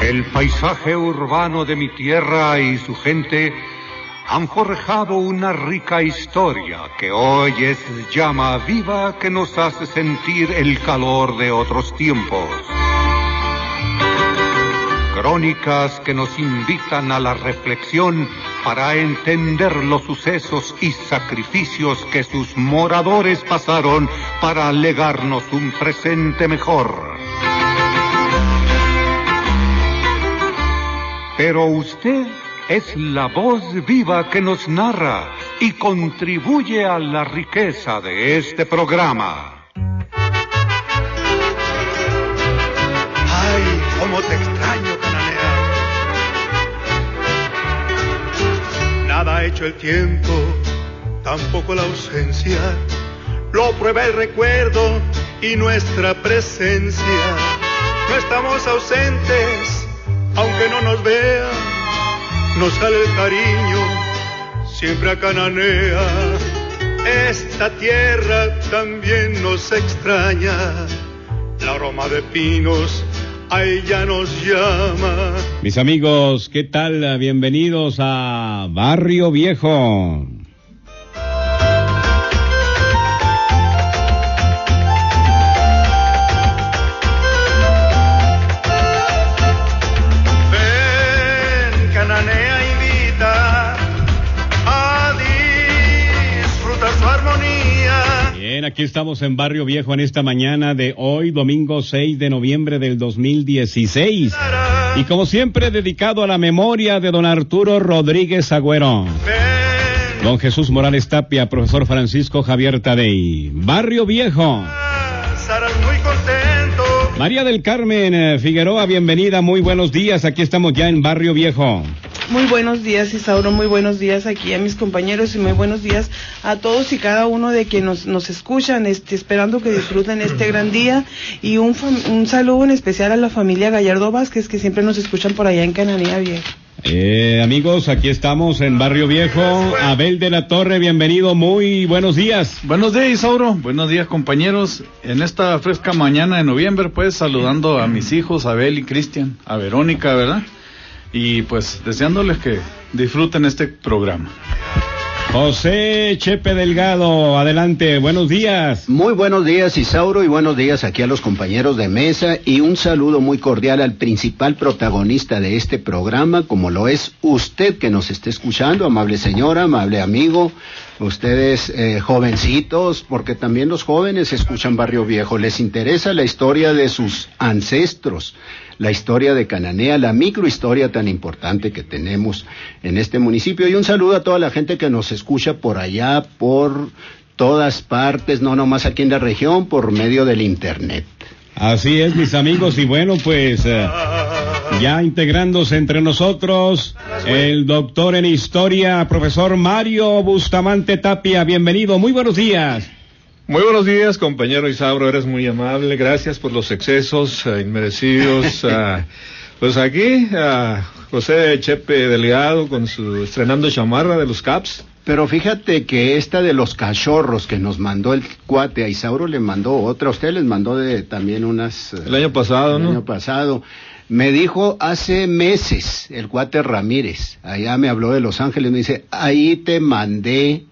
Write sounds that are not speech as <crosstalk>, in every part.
El paisaje urbano de mi tierra y su gente han forjado una rica historia que hoy es llama viva que nos hace sentir el calor de otros tiempos. Crónicas que nos invitan a la reflexión para entender los sucesos y sacrificios que sus moradores pasaron para legarnos un presente mejor. Pero usted es la voz viva que nos narra y contribuye a la riqueza de este programa. Ay, cómo te extraño, Cananea. Nada ha hecho el tiempo, tampoco la ausencia. Lo prueba el recuerdo y nuestra presencia. No estamos ausentes aunque no nos vea, nos sale el cariño, siempre a Cananea. Esta tierra también nos extraña, la aroma de pinos a ella nos llama. Mis amigos, ¿qué tal? Bienvenidos a Barrio Viejo. Bien, aquí estamos en Barrio Viejo en esta mañana de hoy, domingo 6 de noviembre del 2016. Y como siempre, dedicado a la memoria de don Arturo Rodríguez Agüero. Don Jesús Morales Tapia, profesor Francisco Javier Tadei. Barrio Viejo. María del Carmen eh, Figueroa, bienvenida, muy buenos días. Aquí estamos ya en Barrio Viejo. Muy buenos días, Isauro. Muy buenos días aquí a mis compañeros y muy buenos días a todos y cada uno de quienes nos, nos escuchan. Este, esperando que disfruten este gran día y un, un saludo en especial a la familia Gallardo Vázquez que siempre nos escuchan por allá en Cananea Vieja. Eh, amigos, aquí estamos en Barrio Viejo. Abel de la Torre, bienvenido, muy buenos días. Buenos días, Isauro. Buenos días, compañeros. En esta fresca mañana de noviembre, pues saludando a mis hijos, Abel y Cristian, a Verónica, ¿verdad? Y pues deseándoles que disfruten este programa. José Chepe Delgado, adelante, buenos días. Muy buenos días, Isauro, y buenos días aquí a los compañeros de mesa y un saludo muy cordial al principal protagonista de este programa, como lo es usted que nos esté escuchando, amable señora, amable amigo, ustedes eh, jovencitos, porque también los jóvenes escuchan Barrio Viejo, les interesa la historia de sus ancestros, la historia de Cananea, la microhistoria tan importante que tenemos en este municipio. Y un saludo a toda la gente que nos escucha por allá, por todas partes, no nomás aquí en la región, por medio del Internet. Así es, mis amigos, y bueno, pues eh, ya integrándose entre nosotros, el doctor en historia, profesor Mario Bustamante Tapia, bienvenido, muy buenos días. Muy buenos días, compañero Isauro, eres muy amable, gracias por los excesos eh, inmerecidos. <laughs> ah, pues aquí, a José Chepe Delgado con su estrenando chamarra de los Caps. Pero fíjate que esta de los cachorros que nos mandó el cuate, a Isauro le mandó otra, a usted les mandó de también unas... eh, El año pasado, el ¿no? año pasado. Me dijo hace meses el cuate Ramírez, allá me habló de Los Ángeles, me dice, ahí te mandé,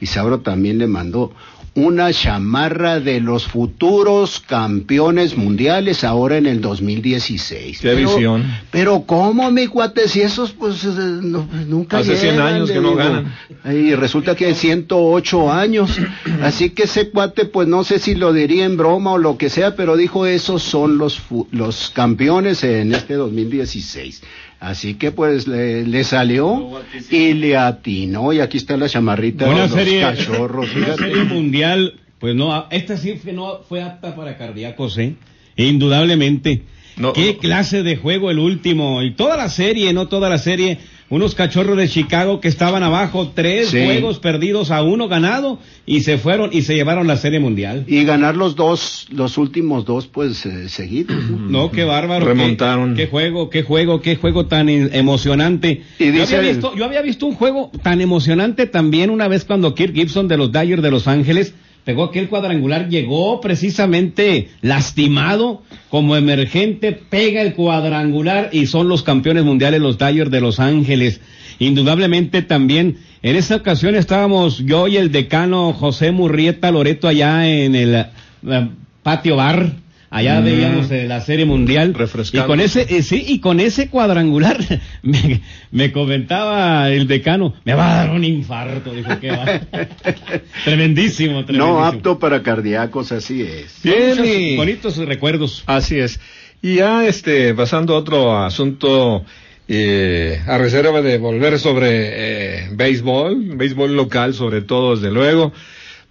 Isauro también le mandó, una chamarra de los futuros campeones mundiales ahora en el 2016. Qué Pero- visión. Pero ¿cómo, mi cuate? Si esos pues eh, no- nunca Hace 100 llegan, años que no ganan. Y resulta que hay 108 años. <clears throat> Así que ese cuate, pues no sé si lo diría en broma o lo que sea, pero dijo, esos son los, los campeones en este 2016. Así que pues le, le salió y le atinó. Y aquí está la chamarrita Una de los serie, cachorros. una serie mundial, pues no, esta sí fue, no fue apta para cardíacos, ¿eh? Indudablemente. No, ¿Qué no. clase de juego el último? Y toda la serie, no toda la serie, unos cachorros de Chicago que estaban abajo, tres Sí. juegos perdidos a uno ganado y se fueron y se llevaron la serie mundial. Y ganar los dos, los últimos dos, pues eh, seguidos. ¿no? Qué bárbaro. Remontaron. Qué, qué juego, qué juego, qué juego tan in- emocionante. Y yo, dice había el- visto, yo había visto un juego tan emocionante también una vez cuando Kirk Gibson de los Dodgers de Los Ángeles pegó aquel cuadrangular, llegó precisamente lastimado como emergente, pega el cuadrangular y son los campeones mundiales los Dodgers de Los Ángeles. Indudablemente también en esa ocasión estábamos yo y el decano José Murrieta Loreto allá en el eh, patio bar. Allá Mm. veíamos eh, la serie mundial. Y con ese, eh, sí, y con ese cuadrangular, <laughs> me, me comentaba el decano, me va a dar un infarto, dijo que va. <laughs> tremendísimo, tremendísimo. No apto para cardíacos, así es. Bien, bonitos recuerdos. Así es. Y ya este, pasando a otro asunto, eh, a reserva de volver sobre eh, béisbol, béisbol local sobre todo, desde luego.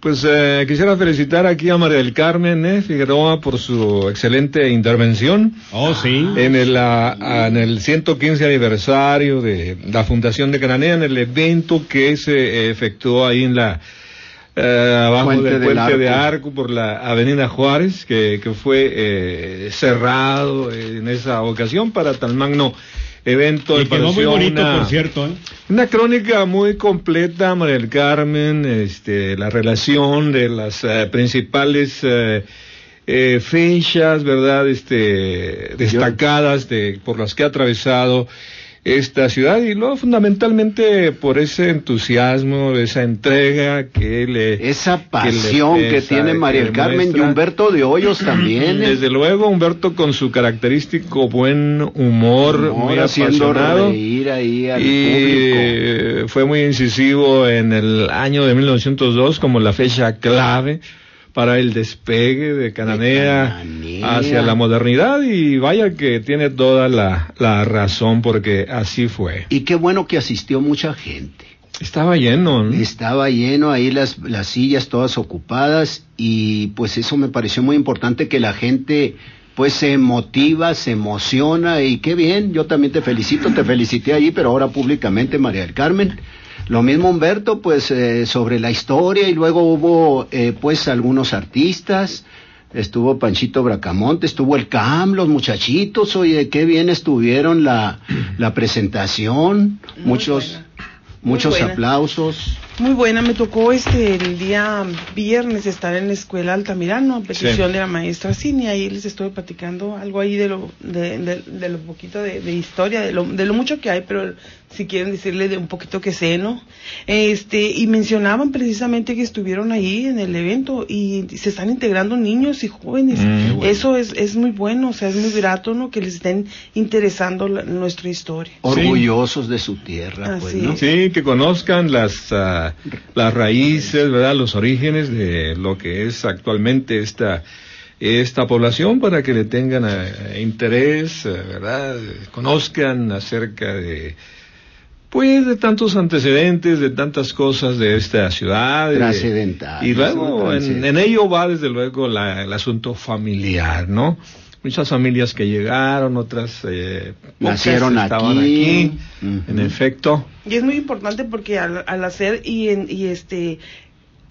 Pues eh, quisiera felicitar aquí a María del Carmen eh, Figueroa por su excelente intervención Oh, sí. en el, ah, ah, en el 115 aniversario de la Fundación de Cananea, en el evento que se eh, efectuó ahí en la eh, abajo Puente del puente de Arco. Arco por la Avenida Juárez, que, que fue eh, cerrado en esa ocasión para tal magno evento. Y quedó muy bonito, una- por cierto. ¿eh? una crónica muy completa, María del Carmen, este, la relación de las eh, principales eh, eh, fechas, ¿verdad? Este, destacadas de, por las que ha atravesado esta ciudad y luego fundamentalmente por ese entusiasmo, esa entrega que le... Esa que le pasión que, tiene María que Carmen y. Humberto de Hoyos también. ¿eh? Desde luego, Humberto con su característico buen humor, Humor muy apasionado. reír ahí al y público. eh, fue muy incisivo en el año de 1902 como la fecha clave para el despegue de Cananea, Cananea. hacia la modernidad y vaya que tiene toda la, la razón porque así fue. Y qué bueno que asistió mucha gente. Estaba lleno, ¿no? Estaba lleno ahí las, las sillas todas ocupadas y pues eso me pareció muy importante que la gente pues se motiva, se emociona y qué bien, yo también te felicito, te felicité allí, pero ahora públicamente María del Carmen. Lo mismo Humberto, pues eh, sobre la historia y luego hubo eh, pues algunos artistas, estuvo Panchito Bracamonte, estuvo el CAM, los muchachitos, oye, qué bien estuvieron la, la presentación, Muy muchos, buena. Muchos buena. aplausos. Muy buena, me tocó este el día viernes estar en la escuela Altamirano a petición Sí. de la maestra Cini, ahí les estuve platicando algo ahí de lo de, de- de lo poquito de, de historia, de lo, de lo mucho que hay, pero si quieren decirle de un poquito que sé, ¿no? Este, y mencionaban precisamente que estuvieron ahí en el evento y se están integrando niños y jóvenes. Mm, bueno. Eso es, es muy bueno, o sea, es muy grato, ¿no? Que les estén interesando la- nuestra historia. orgullosos de su tierra, pues, ¿no? Sí, que conozcan las, ah, las raíces, ¿verdad? Los orígenes de lo que es actualmente esta, esta población para que le tengan eh, interés, eh, ¿verdad? Conozcan acerca de, pues, de tantos antecedentes, de tantas cosas de esta ciudad. de- Trascendentales, Y luego, en, ello va, desde luego, la- el asunto familiar, ¿no? Muchas familias que llegaron, otras eh, Nacieron estaban aquí. en efecto. Y es muy importante porque al, al hacer y, en- y este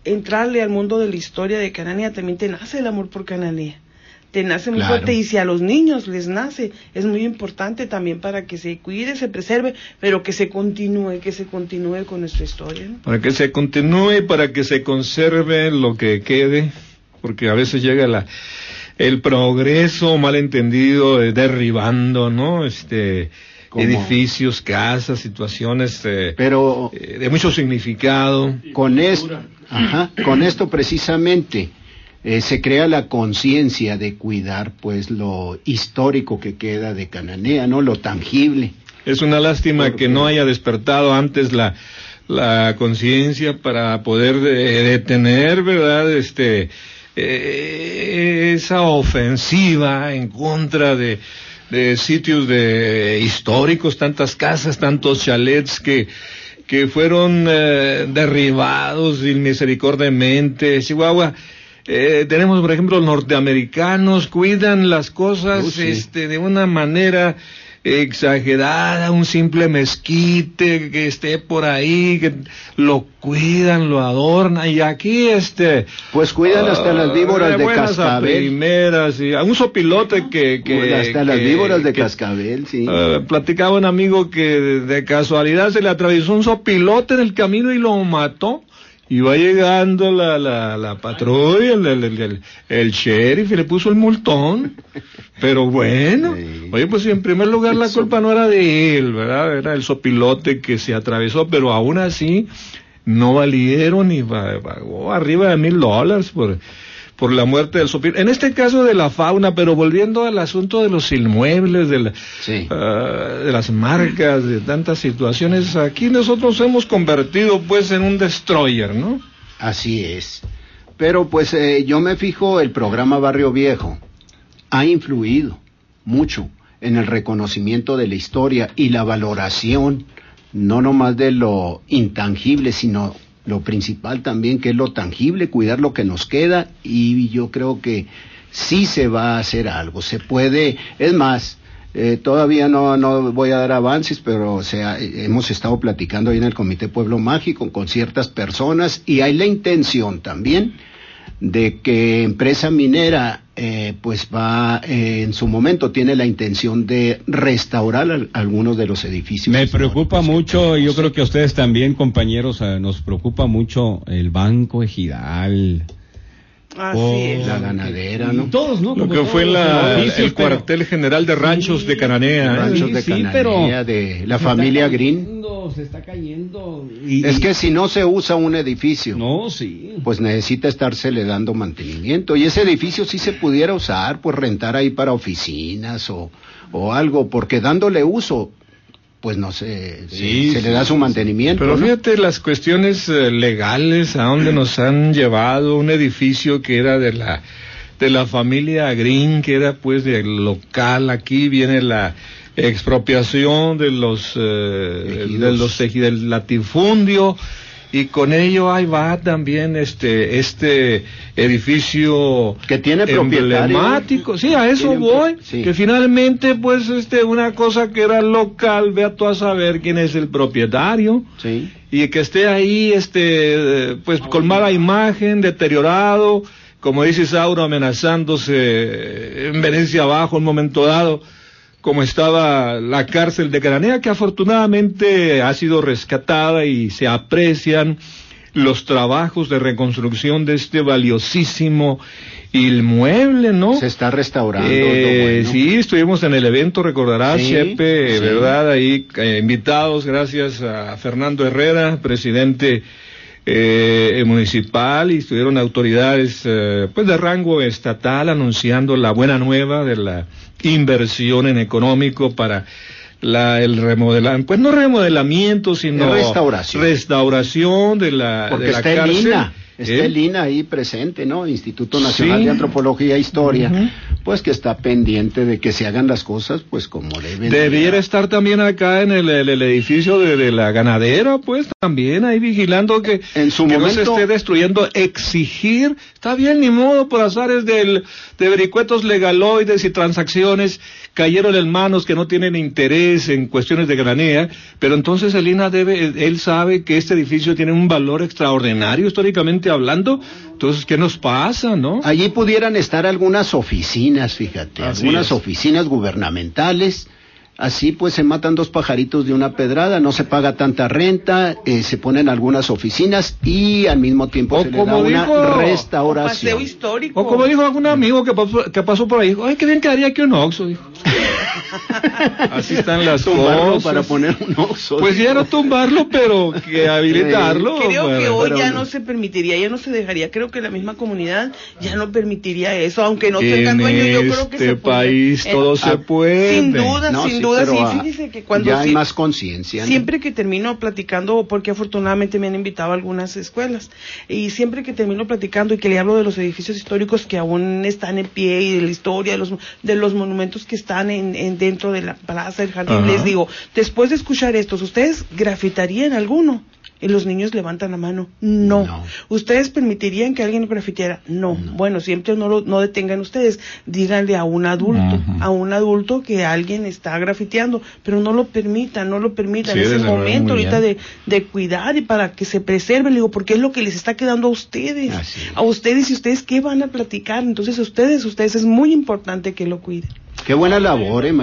entrarle al mundo de la historia de Cananea también te nace el amor por Cananea. Te nace muy Claro. fuerte y si a los niños les nace, es muy importante también para que se cuide, se preserve, pero que se continúe, que se continúe con nuestra historia. ¿no? para que se continúe, para que se conserve lo que quede, porque a veces llega la el progreso malentendido eh, derribando, ¿no? Este ¿Cómo? edificios, casas, situaciones eh, Pero eh, de mucho significado. con esto, ajá, con esto precisamente eh, se crea la conciencia de cuidar, pues, lo histórico que queda de Cananea, ¿no? Lo tangible. Es una lástima ¿Por que no haya despertado antes la, la conciencia para poder eh, detener, ¿verdad? Este, eh, esa ofensiva en contra de, de sitios de históricos, tantas casas, tantos chalets que, que fueron eh, derribados misericordiamente. Chihuahua, eh, tenemos, por ejemplo, norteamericanos, cuidan las cosas Oh, sí. este, de una manera exagerada, un simple mezquite que esté por ahí, que lo cuidan, lo adornan, y aquí este... Pues cuidan hasta las víboras de cascabel. Primeras, y a un sopilote que... que hasta las víboras de cascabel, sí. Uh, platicaba un amigo que de casualidad se le atravesó un sopilote en el camino y lo mató. Y va llegando la, la, la patrulla, el, el, el, sheriff, y le puso el multón. Pero bueno, oye, pues en primer lugar la culpa no era de él, ¿verdad? Era el sopilote que se atravesó, pero aún así no valieron y pagó arriba de mil dólares por por la muerte del sopil. En este caso de la fauna, pero volviendo al asunto de los inmuebles, de, ah, de las marcas, de tantas situaciones, aquí nosotros hemos convertido pues en un destroyer, ¿no? Así es. Pero pues eh, yo me fijo, el programa Barrio Viejo ha influido mucho en el reconocimiento de la historia y la valoración, no nomás de lo intangible, sino lo principal también, que es lo tangible, cuidar lo que nos queda y yo creo que sí se va a hacer algo, se puede, es más, eh, todavía no, no voy a dar avances, pero sea, hemos estado platicando ahí en el Comité Pueblo Mágico con ciertas personas y hay la intención también de que empresa minera eh, pues va eh, en su momento tiene la intención de restaurar algunos de los edificios. Me preocupa mucho, y yo creo que a ustedes también, compañeros, eh, nos preocupa mucho el Banco Ejidal. Así La ganadera, ¿no? Todos, ¿no? Lo que fue la, el cuartel general de ranchos de Cananea. Ranchos de Cananea, de la familia Green. Se está cayendo. es que si no se usa un edificio, no, sí. pues necesita estársele dando mantenimiento. Y ese edificio sí se pudiera usar, pues rentar ahí para oficinas o, o algo, porque dándole uso, pues no sé, se le da su mantenimiento. Pero fíjate las cuestiones eh, legales a donde nos han llevado un edificio que era de la de la familia Green, que era pues del local, aquí viene la expropiación de los eh, de los del latifundio y con ello ahí va también este este edificio que tiene emblemático. Sí a eso voy que finalmente pues este una cosa que era local ve a tú a saber quién es el propietario. Sí. y que esté ahí este pues con mala imagen deteriorado como dice Sauro amenazándose en Venecia abajo en un momento dado como estaba la cárcel de Granea, que afortunadamente ha sido rescatada y se aprecian los trabajos de reconstrucción de este valiosísimo inmueble, ¿no? Se está restaurando. Eh, Sí, estuvimos en el evento, recordarás, Chepe, ¿verdad? Ahí eh, invitados, gracias a Fernando Herrera, presidente eh, municipal, y estuvieron autoridades eh, pues de rango estatal anunciando la buena nueva de la inversión en económico para la, el remodelamiento, pues no remodelamiento, sino restauración, restauración de la, de la cárcel. Está el INA ahí presente, ¿no? Instituto Nacional de Antropología e Historia, pues que está pendiente de que se hagan las cosas, pues como deben. Debiera estar también acá en el, edificio de, la ganadera, pues también ahí vigilando que, en su no se esté destruyendo, exigir, está bien, ni modo, por azares del, de vericuetos legaloides y transacciones, cayeron en manos que no tienen interés en cuestiones de granea, pero entonces el INA debe, él sabe que este edificio tiene un valor extraordinario históricamente hablando, entonces, ¿qué nos pasa, no? Allí pudieran estar algunas oficinas, fíjate, algunas oficinas gubernamentales, Así pues se matan dos pajaritos de una pedrada, no se paga tanta renta, eh, se ponen algunas oficinas y al mismo tiempo se le da una restauración. histórico. O como dijo algún amigo que pasó, que pasó por ahí, ay, qué bien quedaría aquí un oxo, dijo. <laughs> <laughs> Así están las cosas. para poner un oxo. Pues ya no tumbarlo, pero que habilitarlo. Creo que hoy ya no se permitiría, ya no se dejaría. Creo que la misma comunidad ya no permitiría eso, aunque no tengan dueño. Yo creo que este se país todo se puede. Sin duda, sin duda. Sí, fíjese que cuando ya hay más conciencia. Siempre que termino platicando, porque afortunadamente me han invitado a algunas escuelas, y siempre que termino platicando y que le hablo de los edificios históricos que aún están en pie y de la historia, de los, de los monumentos que están en dentro de la plaza del jardín. Les digo, después de escuchar estos, ¿ustedes grafitarían alguno? y los niños levantan la mano. No. ¿Ustedes permitirían que alguien grafiteara? No. Bueno, siempre no lo no detengan ustedes. Díganle a un adulto, a un adulto que alguien está grafiteando, pero no lo permitan, no lo permitan. es el momento ahorita de, de, cuidar y para que se preserve, le digo, porque es lo que les está quedando a ustedes. A ustedes y ustedes qué van a platicar. Entonces, ustedes, ustedes es muy importante que lo cuiden. Qué buena labor, eh,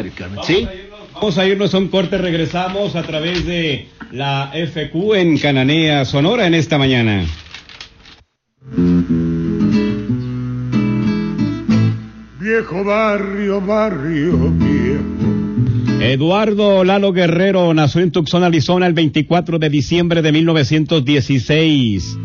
¿Sí? Vamos a irnos a un corte, regresamos a través de la FQ en Cananea, Sonora, en esta mañana. Viejo barrio, barrio viejo. Eduardo Lalo Guerrero nació en Tucson, Arizona, el 24 de diciembre de 1916.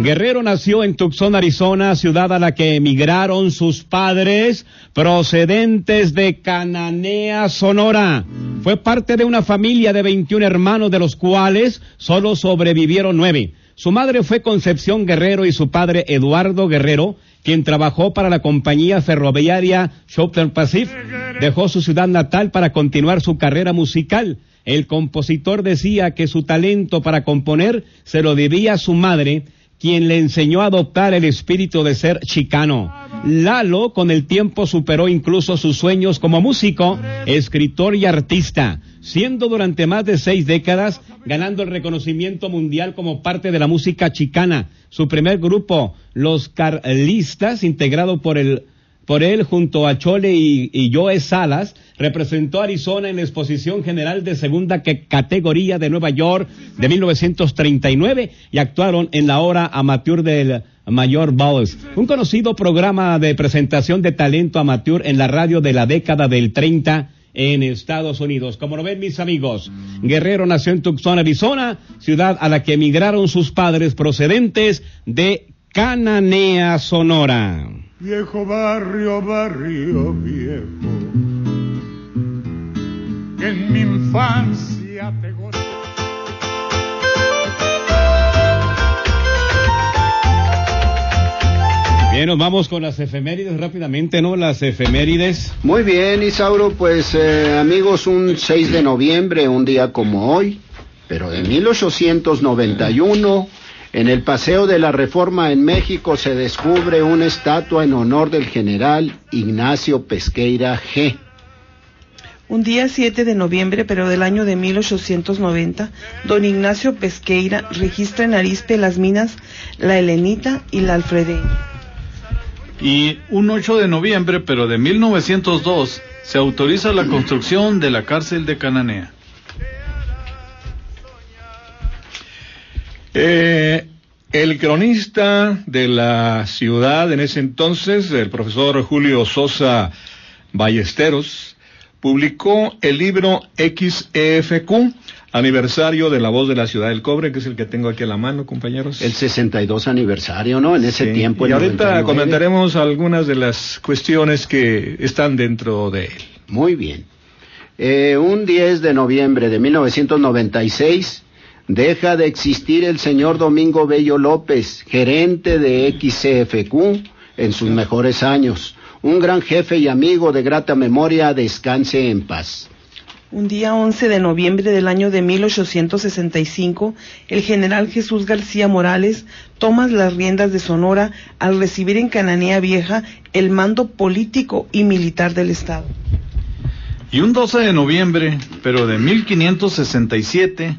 Guerrero nació en Tucson, Arizona, ciudad a la que emigraron sus padres procedentes de Cananea, Sonora. Fue parte de una familia de 21 hermanos, de los cuales solo sobrevivieron nueve. Su madre fue Concepción Guerrero y su padre Eduardo Guerrero, quien trabajó para la compañía ferroviaria Southern Pacific. Dejó su ciudad natal para continuar su carrera musical. El compositor decía que su talento para componer se lo debía a su madre, quien le enseñó a adoptar el espíritu de ser chicano. Lalo con el tiempo superó incluso sus sueños como músico, escritor y artista, siendo durante más de seis décadas ganando el reconocimiento mundial como parte de la música chicana. Su primer grupo, Los Carlistas, integrado por el por él junto a Chole y, Joe Salas, representó a Arizona en la exposición general de segunda categoría de Nueva York de 1939 y actuaron en la hora amateur del Mayor Balls, un conocido programa de presentación de talento amateur en la radio de la década del 30 en Estados Unidos. Como lo ven mis amigos, Guerrero nació en Tucson, Arizona, ciudad a la que emigraron sus padres procedentes de Cananea, Sonora. Viejo barrio, barrio viejo, en mi infancia te Bien, nos vamos con las efemérides rápidamente, ¿no? Las efemérides. Muy bien, Isauro, pues eh, amigos, un 6 de noviembre, un día como hoy, pero de 1891 en el Paseo de la Reforma en México se descubre una estatua en honor del general Ignacio Pesqueira G. Un día 7 de noviembre, pero del año de 1890, don Ignacio Pesqueira registra en Arispe las minas La Helenita y La Alfredeña. Y un 8 de noviembre, pero de 1902, se autoriza la construcción de la cárcel de Cananea. Eh, el cronista de la ciudad en ese entonces, el profesor Julio Sosa Ballesteros, publicó el libro XEFQ, aniversario de La Voz de la Ciudad del Cobre, que es el que tengo aquí a la mano, compañeros. El 62 aniversario, ¿no? En ese tiempo. Y ahorita comentaremos algunas de las cuestiones que están dentro de él. Muy bien. Eh, un 10 de noviembre de 1996 Deja de existir el señor Domingo Bello López, gerente de XCFQ en sus mejores años. Un gran jefe y amigo de grata memoria, descanse en paz. Un día 11 de noviembre del año de 1865, el general Jesús García Morales toma las riendas de Sonora al recibir en Cananea Vieja el mando político y militar del Estado. Y un 12 de noviembre, pero de 1567,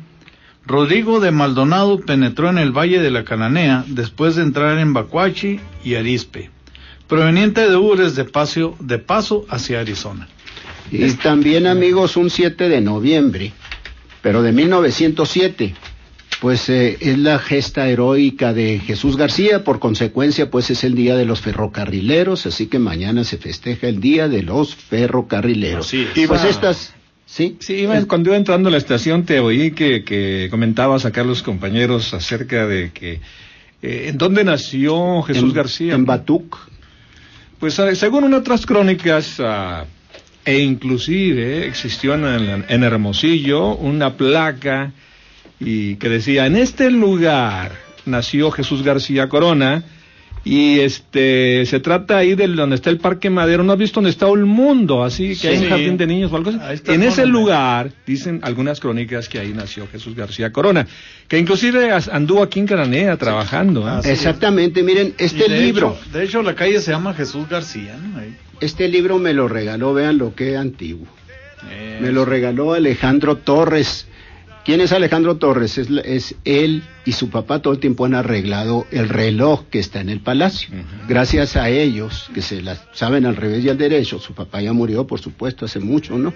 Rodrigo de Maldonado penetró en el Valle de la Cananea después de entrar en Bacuachi y Arispe, proveniente de Ures de, paso, de paso hacia Arizona. Y también, amigos, un 7 de noviembre, pero de 1907, pues eh, es la gesta heroica de Jesús García, por consecuencia, pues es el Día de los Ferrocarrileros, así que mañana se festeja el Día de los Ferrocarrileros. Y pues estas Sí, sí cuando iba entrando a la estación te oí que, que comentabas acá a los compañeros acerca de que... Eh, ¿En dónde nació Jesús García? En Batuc. Pues ah, según otras crónicas, ah, e inclusive existió en, en, Hermosillo una placa y que decía, en este lugar nació Jesús García Corona, Y este se trata ahí de donde está el Parque Madero. ¿No has visto donde está el mundo? Así que hay un Sí. jardín de niños o algo así. En ese lugar, dicen algunas crónicas que ahí nació Jesús García Corona, que inclusive anduvo aquí en Cananea trabajando. ¿eh? Exactamente, miren, este de libro, hecho- de hecho, la calle se llama Jesús García, ¿no? Ahí. este libro me lo regaló, vean lo que antiguo. Me lo regaló Alejandro Torres. ¿Quién es Alejandro Torres? Es, la- es él y su papá todo el tiempo han arreglado el reloj que está en el palacio. Gracias a ellos, que se la saben al revés y al derecho, su papá ya murió, por supuesto, hace mucho, ¿no?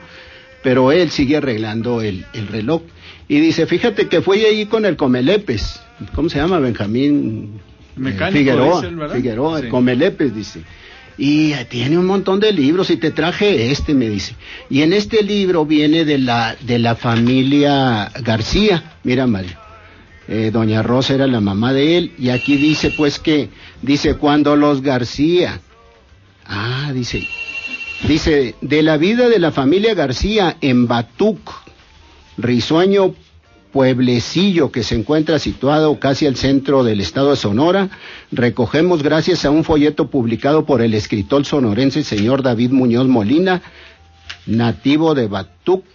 Pero él sigue arreglando el, el reloj. Y dice, fíjate que fue ahí con el Comelepes. ¿Cómo se llama? Benjamín eh, Mecánico, Figueroa. dice él, ¿verdad? Figueroa, Sí. el Comelepes, dice. Y tiene un montón de libros y te traje este, me dice. Y en este libro viene de la, de la familia García. Mira, Mario. Eh, Doña Rosa era la mamá de él. Y aquí dice, pues que, dice, cuando los García. Ah, dice. Dice, de la vida de la familia García en Batuc, risueño pueblecillo que se encuentra situado casi al centro del estado de Sonora, recogemos gracias a un folleto publicado por el escritor sonorense señor David Muñoz Molina, nativo de Batuc,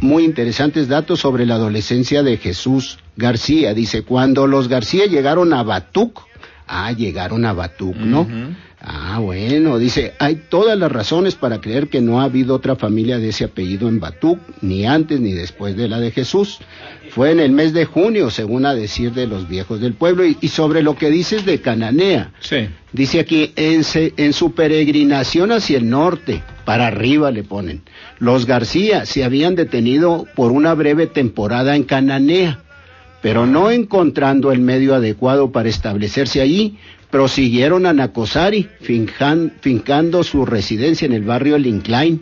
muy interesantes datos sobre la adolescencia de Jesús García. Dice, cuando los García llegaron a Batuc, ah, llegaron a Batuc, ¿no? Ah, bueno, dice, hay todas las razones para creer que no ha habido otra familia de ese apellido en Batuc, ni antes ni después de la de Jesús. Fue en el mes de junio, según a decir de los viejos del pueblo, y, y sobre lo que dices de Cananea. Sí. Dice aquí, en, se- en su peregrinación hacia el norte, para arriba le ponen, los García se habían detenido por una breve temporada en Cananea, pero no encontrando el medio adecuado para establecerse allí, prosiguieron a Nacosari, finjan- fincando su residencia en el barrio El Incline,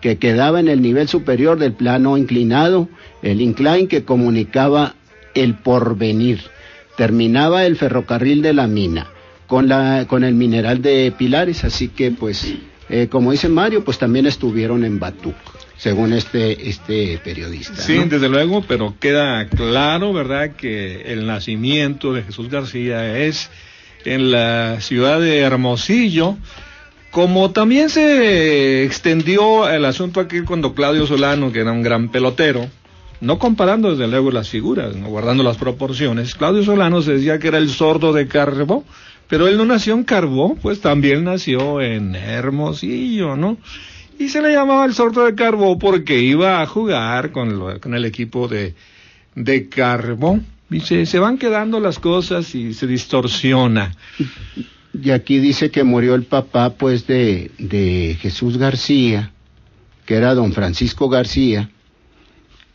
que quedaba en el nivel superior del plano inclinado, el incline que comunicaba el porvenir. Terminaba el ferrocarril de la mina con, la, con el mineral de Pilares, así que pues, eh, como dice Mario, pues también estuvieron en Batuc, según este, este periodista. Sí, ¿no? desde luego, pero queda claro, ¿verdad?, que el nacimiento de Jesús García es en la ciudad de Hermosillo, como también se extendió el asunto aquí cuando Claudio Solano, que era un gran pelotero, no comparando desde luego las figuras, no guardando las proporciones, Claudio Solano se decía que era el sordo de Carbó, pero él no nació en Carbó, pues también nació en Hermosillo, ¿no? Y se le llamaba el sordo de Carbó porque iba a jugar con, lo- con el equipo de, de Carbó. Se, se van quedando las cosas y se distorsiona. Y aquí dice que murió el papá, pues, de, de Jesús García, que era don Francisco García,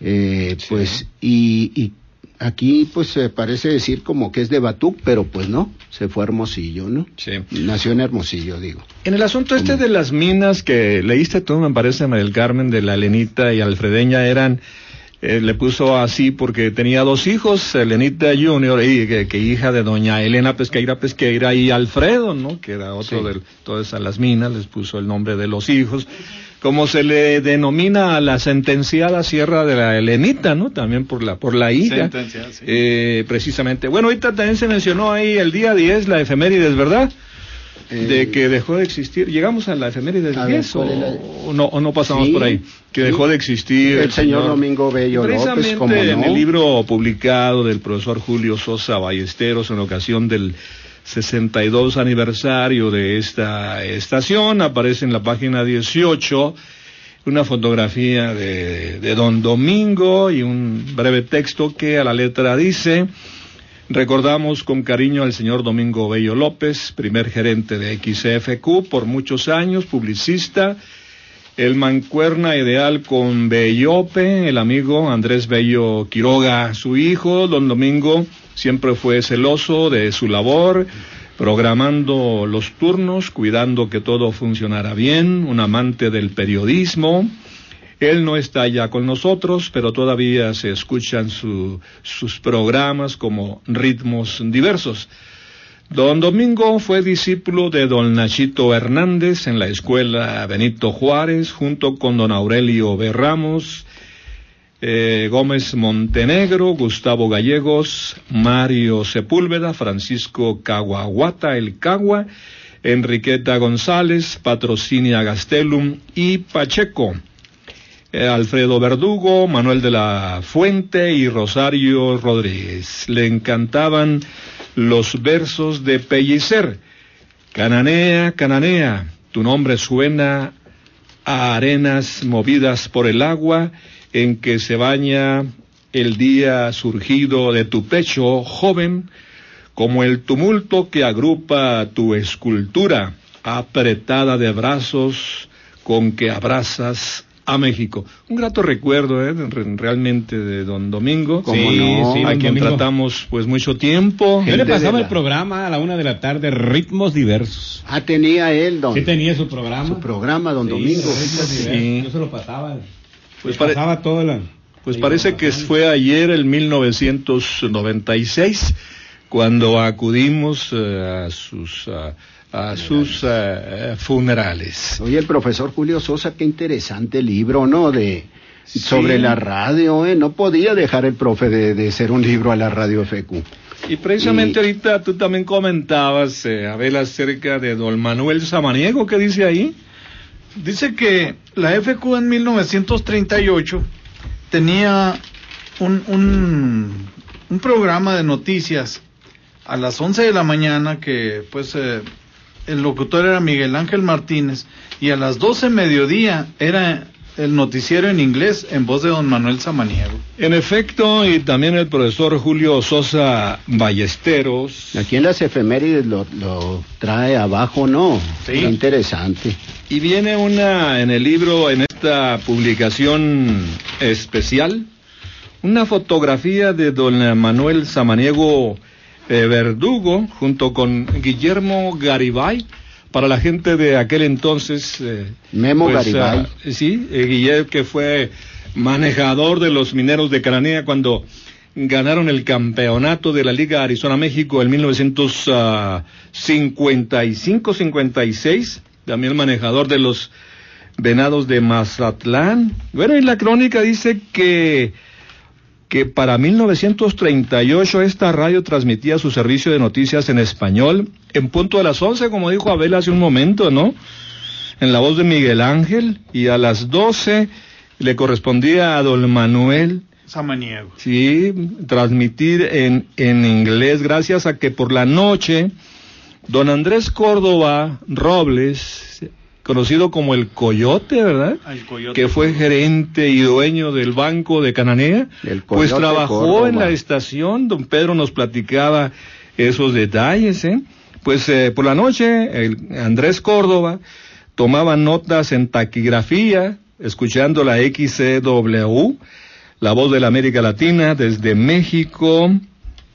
eh, pues, y, y aquí, pues, se parece decir como que es de Batuc, pero pues no, se fue a Hermosillo, ¿no? Sí. Nació en Hermosillo, digo. En el asunto este de las minas que leíste tú, me parece, María del Carmen, de la Lenita y Alfredeña, eran, eh, le puso así porque tenía dos hijos, Elenita Junior, y que, que hija de doña Elena Pesqueira Pesqueira y Alfredo, ¿no? Que era otro Sí. de todas las minas, les puso el nombre de los hijos. Como se le denomina a la sentenciada Sierra de la Elenita, ¿no? También por la, por la hija. Sentenciada, sí. Eh, precisamente. Bueno, ahorita también se mencionó ahí el día 10, la efemérides, ¿verdad? de Eh, que dejó de existir. ¿Llegamos a la efemérides A ver, 10 o, ¿cuál es la- o no, o no pasamos Sí, por ahí? Que sí. dejó de existir. El señor Domingo Bello López, ¿cómo en no? el libro publicado del profesor Julio Sosa Ballesteros en ocasión del 62 aniversario de esta estación, aparece en la página 18 una fotografía de, don Domingo y un breve texto que a la letra dice, recordamos con cariño al señor Domingo Bello López, primer gerente de XFQ por muchos años, publicista, el mancuerna ideal con Bellope, el amigo Andrés Bello Quiroga, su hijo, don Domingo siempre fue celoso de su labor, programando los turnos, cuidando que todo funcionara bien, un amante del periodismo. Él no está ya con nosotros, pero todavía se escuchan su- sus programas como ritmos diversos. Don Domingo fue discípulo de don Nachito Hernández en la escuela Benito Juárez, junto con don Aurelio B. Ramos, eh, Gómez Montenegro, Gustavo Gallegos, Mario Sepúlveda, Francisco Caguaguata, El Cagua, Enriqueta González, Patrocinia Gastelum y Pacheco. Eh, Alfredo Verdugo, Manuel de la Fuente y Rosario Rodríguez. Le encantaban los versos de Pellicer. Cananea, cananea, tu nombre suena a arenas movidas por el agua en que se baña el día surgido de tu pecho, joven, como el tumulto que agrupa tu escultura apretada de brazos con que abrazas a México. Un grato recuerdo, ¿eh? realmente de don Domingo, sí, sí, a quien tratamos pues mucho tiempo. Yo le pasaba el programa a la una de la tarde, ritmos diversos. Ah, tenía él, don. Sí, tenía su programa. Su programa, don Domingo. Yo se lo pasaba. Pues pasaba todo la... Pues parece que fue ayer, el 1996, cuando acudimos eh, a sus a sus uh, funerales. Oye, el profesor Julio Sosa, qué interesante libro, ¿no? De sobre la radio, ¿eh? No podía dejar el profe de, de ser un libro a la radio FQ. Y precisamente ahorita tú también comentabas, eh, Abel, acerca de don Manuel Samaniego, ¿qué dice ahí? Dice que la FQ en 1938 tenía un, un, un programa de noticias a las 11 de la mañana que pues eh, el locutor era Miguel Ángel Martínez y a las 12 mediodía era el noticiero en inglés en voz de don Manuel Samaniego. En efecto, y también el profesor Julio Sosa Ballesteros. Aquí en las efemérides lo, trae abajo, ¿no? Sí. interesante. Y viene una en el libro, en esta publicación especial, una fotografía de don Manuel Samaniego eh, Verdugo junto con Guillermo Garibay para la gente de aquel entonces. Eh, Memo pues, Garibay. Ah, sí, eh, Guillermo que fue manejador de los mineros de Cananea cuando ganaron el campeonato de la Liga Arizona-México en 1955-56, también manejador de los Venados de Mazatlán. Bueno, y la crónica dice que que para 1938 esta radio transmitía su servicio de noticias en español en punto de las 11, como dijo Abel hace un momento, ¿no? En la voz de Miguel Ángel y a las 12 le correspondía a don Manuel Samaniego. Sí, transmitir en, en inglés gracias a que por la noche don Andrés Córdoba Robles conocido como el Coyote, ¿verdad? El Coyote. Que fue gerente y dueño del Banco de Cananea. pues trabajó en la estación, don Pedro nos platicaba esos detalles, ¿eh? Pues eh, por la noche, el Andrés Córdoba tomaba notas en taquigrafía, escuchando la XCW, la voz de la América Latina, desde México,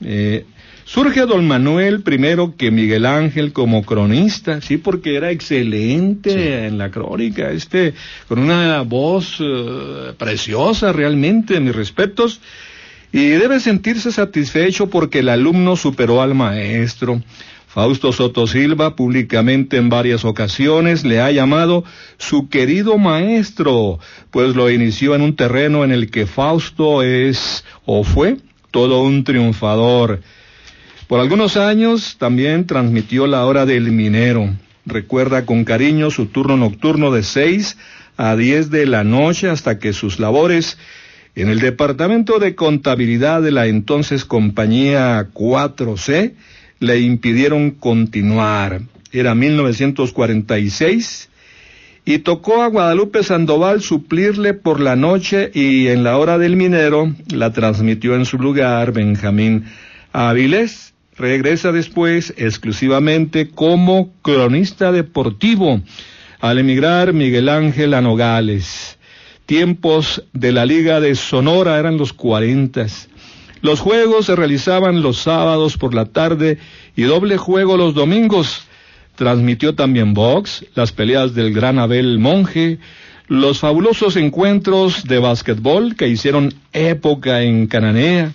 eh, Surge don Manuel primero que Miguel Ángel como cronista, sí, porque era excelente en la crónica, este, con una voz eh, preciosa realmente, mis respetos, y debe sentirse satisfecho porque el alumno superó al maestro. Fausto Soto Silva públicamente en varias ocasiones le ha llamado su querido maestro, pues lo inició en un terreno en el que Fausto es o fue todo un triunfador. Por algunos años también transmitió la hora del minero. Recuerda con cariño su turno nocturno de 6 a 10 de la noche hasta que sus labores en el departamento de contabilidad de la entonces compañía 4C le impidieron continuar. Era 1946 y tocó a Guadalupe Sandoval suplirle por la noche y en la hora del minero la transmitió en su lugar Benjamín Avilés regresa después exclusivamente como cronista deportivo al emigrar Miguel Ángel a Nogales. Tiempos de la Liga de Sonora eran los cuarentas. Los juegos se realizaban los sábados por la tarde y doble juego los domingos. Transmitió también box, las peleas del gran Abel Monje, los fabulosos encuentros de básquetbol que hicieron época en Cananea.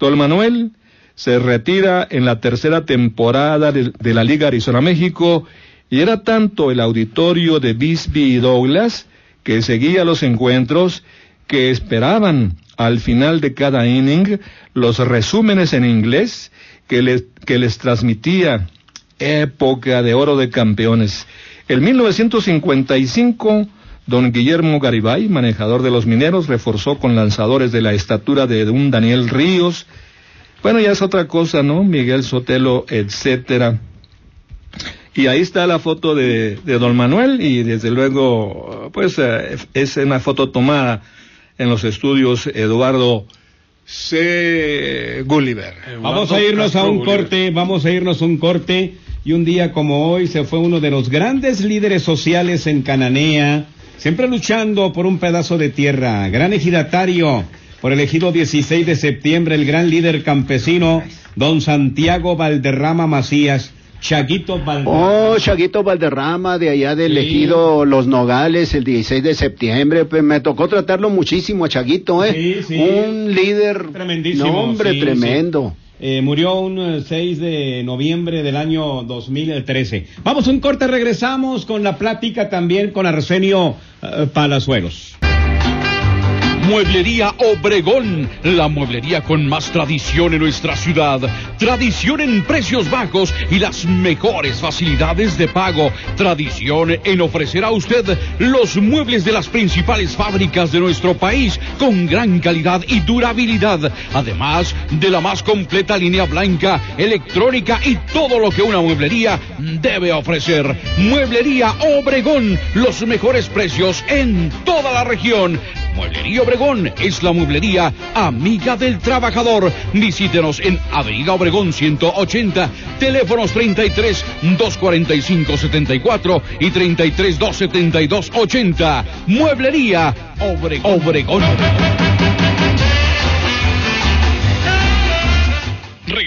Don Manuel se retira en la tercera temporada de, la Liga Arizona México y era tanto el auditorio de Bisbee y Douglas que seguía los encuentros que esperaban al final de cada inning los resúmenes en inglés que les, que les transmitía época de oro de campeones. En 1955, don Guillermo Garibay, manejador de los mineros, reforzó con lanzadores de la estatura de un Daniel Ríos. Bueno, ya es otra cosa, ¿no? Miguel Sotelo, etcétera. Y ahí está la foto de, de don Manuel y desde luego, pues eh, es una foto tomada en los estudios Eduardo C. Gulliver. Vamos a irnos a un corte, vamos a irnos a un corte. Y un día como hoy se fue uno de los grandes líderes sociales en Cananea, siempre luchando por un pedazo de tierra, gran ejidatario, por el ejido 16 de septiembre, el gran líder campesino, don Santiago Valderrama Macías. Chaguito Valderrama. Oh, Chaguito Valderrama, de allá del Sí. ejido Los Nogales, el 16 de septiembre. Pues me tocó tratarlo muchísimo a Chaguito, ¿eh? Sí, sí. Un líder. Tremendísimo. No, hombre, tremendo. Eh, murió un eh, 6 de noviembre del año 2013. Vamos un corte, regresamos con la plática también con Arsenio eh, Palazuelos. Mueblería Obregón, la mueblería con más tradición en nuestra ciudad. Tradición en precios bajos y las mejores facilidades de pago. Tradición en ofrecer a usted los muebles de las principales fábricas de nuestro país con gran calidad y durabilidad. Además de la más completa línea blanca, electrónica y todo lo que una mueblería debe ofrecer. Mueblería Obregón, los mejores precios en toda la región. Mueblería Obregón es la mueblería amiga del trabajador. Visítenos en Avenida Obregón 180, teléfonos 33 245 74 y 33 272 80. Mueblería Obre- Obregón.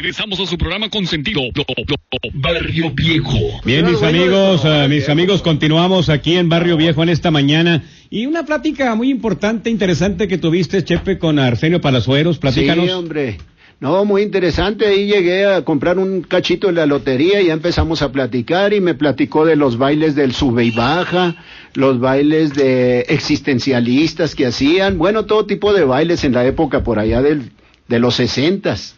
Regresamos a su programa con sentido Barrio Viejo. Bien, mis amigos, eh, mis amigos, continuamos aquí en Barrio Viejo en esta mañana. Y una plática muy importante, interesante que tuviste, Chepe, con Arsenio Palazuelos. Platícanos. Sí, hombre. No, muy interesante. Ahí llegué a comprar un cachito de la lotería y ya empezamos a platicar y me platicó de los bailes del sube y baja, los bailes de existencialistas que hacían, bueno, todo tipo de bailes en la época por allá del, de los sesentas.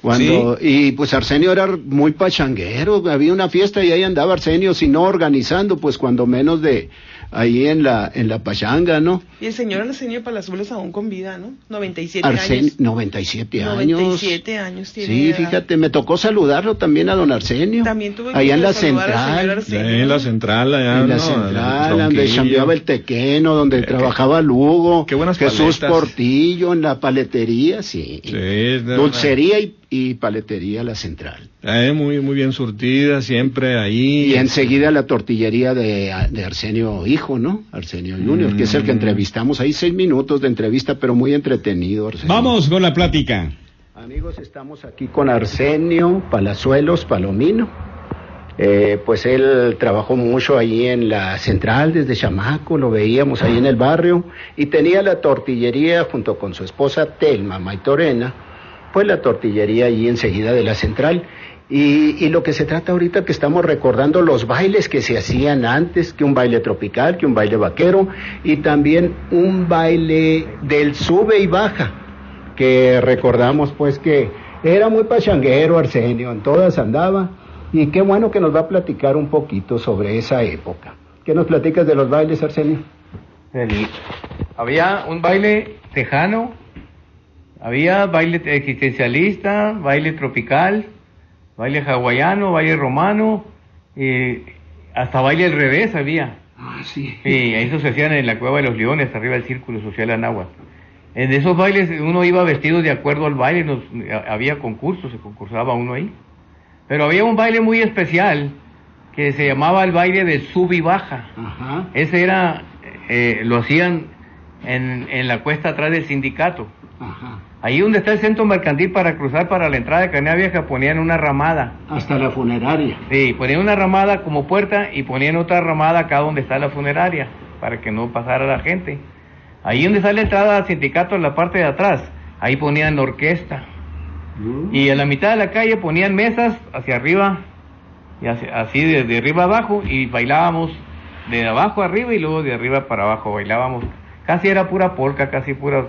Cuando, y pues Arsenio era muy pachanguero, había una fiesta y ahí andaba Arsenio, si no organizando, pues cuando menos de ahí en la, en la pachanga, ¿no? Y el señor Arsenio Palazuelos aún con vida, ¿no? 97 Arsen- años. 97 años. 97 años tiene. Sí, edad. fíjate, me tocó saludarlo también a don Arsenio. También tuve Allá en la central. Arsenio. Ahí en la central, allá, En la ¿no? central, El donde chambeaba el tequeno, donde Eh, trabajaba Lugo, qué buenas Jesús paletas. Portillo, en la paletería, sí. Sí, de verdad. Dulcería y, y paletería la central. Eh, muy, muy bien surtida, siempre ahí. Y enseguida la tortillería de, de Arsenio Hijo, ¿no? Arsenio Junior, que es el que Mm. entrevistamos ahí, seis minutos de entrevista, pero muy entretenido. Arsenio. Vamos con la plática. Amigos, estamos aquí con Arsenio Palazuelos Palomino. Eh, pues él trabajó mucho ahí en la central desde chamaco, lo veíamos ahí en el barrio, y tenía la tortillería junto con su esposa Telma Maitorena, pues la tortillería allí enseguida de la central. Y, y lo que se trata ahorita que estamos recordando los bailes que se hacían antes, que un baile tropical, que un baile vaquero, y también un baile del sube y baja que recordamos pues que era muy pachanguero Arsenio, en todas andaba, y qué bueno que nos va a platicar un poquito sobre esa época. ¿Qué nos platicas de los bailes, Arsenio? El- había un baile tejano, había baile existencialista, baile tropical, baile hawaiano, baile romano, y hasta baile al revés había. Ah, sí. Y eso se hacían en la Cueva de los Leones, arriba del Círculo Social Anáhuac. En esos bailes uno iba vestido de acuerdo al baile, nos- a- había concursos, se concursaba uno ahí. Pero había un baile muy especial que se llamaba el baile de sub y baja. Ajá. Ese era, eh, lo hacían en, en la cuesta atrás del sindicato. Ajá. Ahí donde está el centro mercantil para cruzar para la entrada de Canea Vieja ponían una ramada. Hasta la funeraria. Sí, ponían una ramada como puerta y ponían otra ramada acá donde está la funeraria para que no pasara la gente. Ahí donde está la entrada al sindicato en la parte de atrás, ahí ponían la orquesta. Y en la mitad de la calle ponían mesas hacia arriba, y hacia- así de arriba abajo, y bailábamos de abajo arriba y luego de arriba para abajo bailábamos. Casi era pura polka, casi pura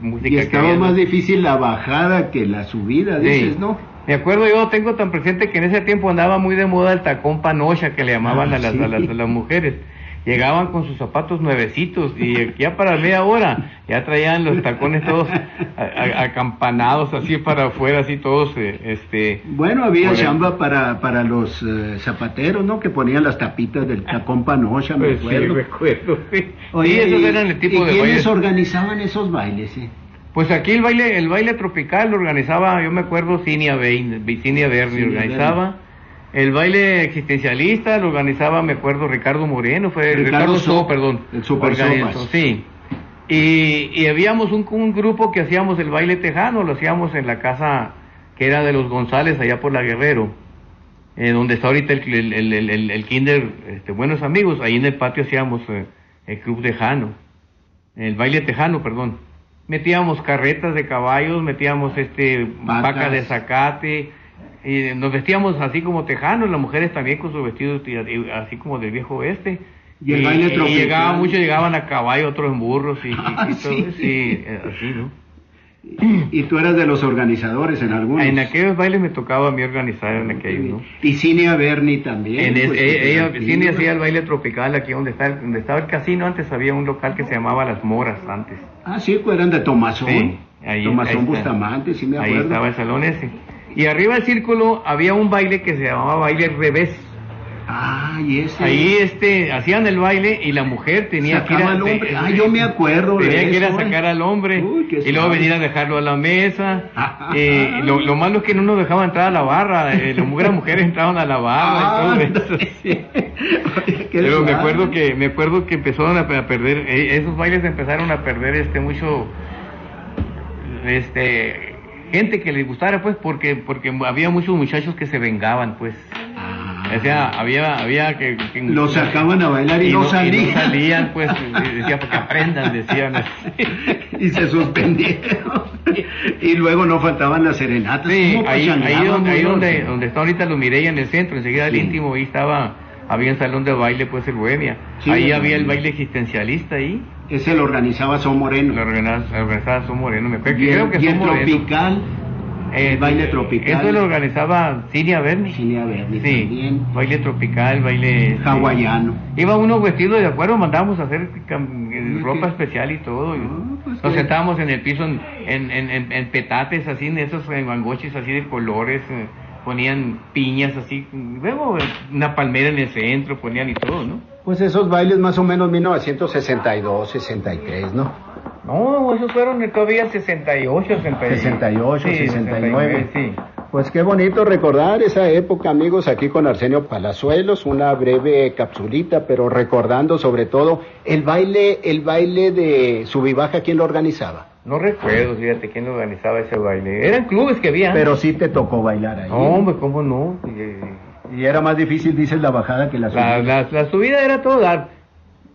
música. Y estaba más difícil la bajada que la subida, Sí. dices, ¿no? Me acuerdo yo, tengo tan presente que en ese tiempo andaba muy de moda el tacón panocha que le llamaban Ah, a, las, sí. a, las, a las mujeres. Llegaban con sus zapatos nuevecitos y <laughs> ya para media hora ya traían los tacones todos a- a- acampanados así para afuera, así todos, eh, este... Bueno, había el- chamba para, para los eh, zapateros, ¿no? Que ponían las tapitas del tacón panocha, me Pues sí, acuerdo. recuerdo. Sí, Oye, Sí, esos ¿y- eran el tipo ¿y de quiénes bailes. organizaban esos bailes? eh? Pues aquí el baile, el baile tropical lo organizaba, yo me acuerdo, Cinia Bain, Cinia Berni organizaba. El baile existencialista lo organizaba, me acuerdo, Ricardo Moreno, fue Ricardo Ricardo So- So, perdón. el Super organizó. Sí. Y, y habíamos un, un grupo que hacíamos el baile tejano, lo hacíamos en la casa que era de los González, allá por la Guerrero, eh, donde está ahorita el, el, el, el- kinder, este, buenos amigos, ahí en el patio hacíamos eh, el club tejano, el baile tejano, perdón. Metíamos carretas de caballos, metíamos este vacas de zacate, y nos vestíamos así como tejanos, las mujeres también con sus vestidos y- y así como del viejo oeste. Y el baile tropical. llegaba, muchos llegaban a caballo, otros en burros y, y- <laughs> y Ah, todo, sí. sí, eh, así, ¿no? Y tú eras de los organizadores en algunos. En aquellos bailes me tocaba a mí organizar en aquellos, ¿no? Y Cinia Berni también. En es- pues, ella, hacía el baile tropical aquí donde está donde estaba el casino antes había un local que se llamaba Las Moras antes Ah, sí, pues eran de Tomazón. Sí, ahí- Tomazón ahí. Bustamante, sí me ahí acuerdo. estaba el salón ese y arriba del círculo había un baile que se llamaba baile revés. Ah, y ese. ahí este hacían el baile y la mujer tenía que ir a, al hombre. Ah, yo me acuerdo de tenía que ir a sacar al hombre Uy, y luego venir a dejarlo a la mesa. <laughs> Eh, lo, lo malo es que no nos dejaban entrar a la barra eh, las mujeres, mujeres entraban a la barra Ah, y todo eso, <laughs> sí. Oye, qué Pero me acuerdo que me acuerdo que empezaron a, a perder eh, esos bailes empezaron a perder este mucho este gente que les gustara pues porque porque había muchos muchachos que se vengaban pues Ah. o sea había había que, que- Los sacaban a bailar y no salían. salían <laughs> pues y decía para que aprendan decían así. y se suspendieron. y luego no faltaban las serenatas. Sí, ¿Cómo ahí, ahí donde, ahí donde, donde está ahorita los Mireya en el centro, enseguida Sí. íntimo, ahí estaba, había un salón de baile, pues el Bohemia. Sí, ahí el había el baile existencialista ahí, Ese lo organizaba Son Moreno. lo organizaba, Son Moreno, me acuerdo y el, creo que y el tropical, el baile tropical. Eso lo organizaba Cinia Berni. Cinia Berni Sí, también. baile tropical, baile... hawaiano. Iba uno vestido de acuerdo, mandábamos a hacer eh, ropa especial y todo. Ah, pues nos sentábamos en el piso en, en, en, en- petates así, en esos eh, mangoches así de colores, eh, ponían piñas así, luego eh, una palmera en el centro, ponían y todo, ¿no? Pues esos bailes más o menos 1962, 63, ¿no? No, esos fueron todavía el 68, 69. 68, Sí, 69. sí. Pues qué bonito recordar esa época, amigos, aquí con Arsenio Palazuelos, una breve capsulita, pero recordando sobre todo el baile, el baile de Subibaja, ¿quién lo organizaba? No recuerdo, fíjate, quién organizaba ese baile. Eran clubes que había. Pero sí te tocó bailar ahí. No, hombre, ¿cómo no? Eh, Y era más difícil, dices, la bajada que la subida. La, la, la subida era todo dar.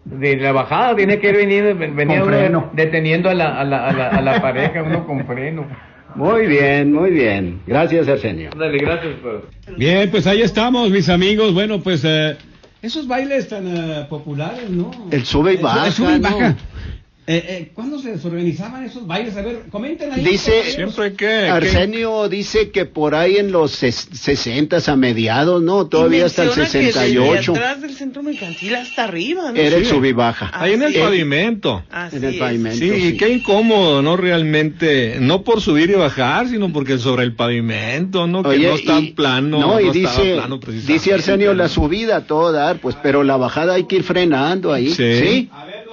De la bajada tenía que ir veniendo, venía Con uno freno. deteniendo a la, a, la, a, la, a la pareja, uno con freno. Muy bien, muy bien. Gracias, Arsenio. Dale, gracias. Por... Bien, pues ahí estamos, mis amigos. Bueno, pues eh, esos bailes tan eh, populares, ¿no? El sube y El baja, sube y ¿no? Eh, eh, ¿Cuándo se desorganizaban esos bailes? A ver, comenten ahí. Dice. Siempre que... Arsenio dice que por ahí en los ses- 60 a mediados, ¿no? Todavía hasta el menciona que 68 desde atrás del centro mercantil hasta arriba, ¿no? era el Sí. sub y baja. Ahí en el es. pavimento. Así En el es. pavimento. Sí, y qué incómodo, ¿no? Realmente, no por subir y bajar, sino porque sobre el pavimento, ¿no? Que Oye, no está y- plano, no, y dice, plano dice Arsenio la subida a todo dar, pues, pero la bajada hay que ir frenando ahí. Sí. ¿sí? A ver,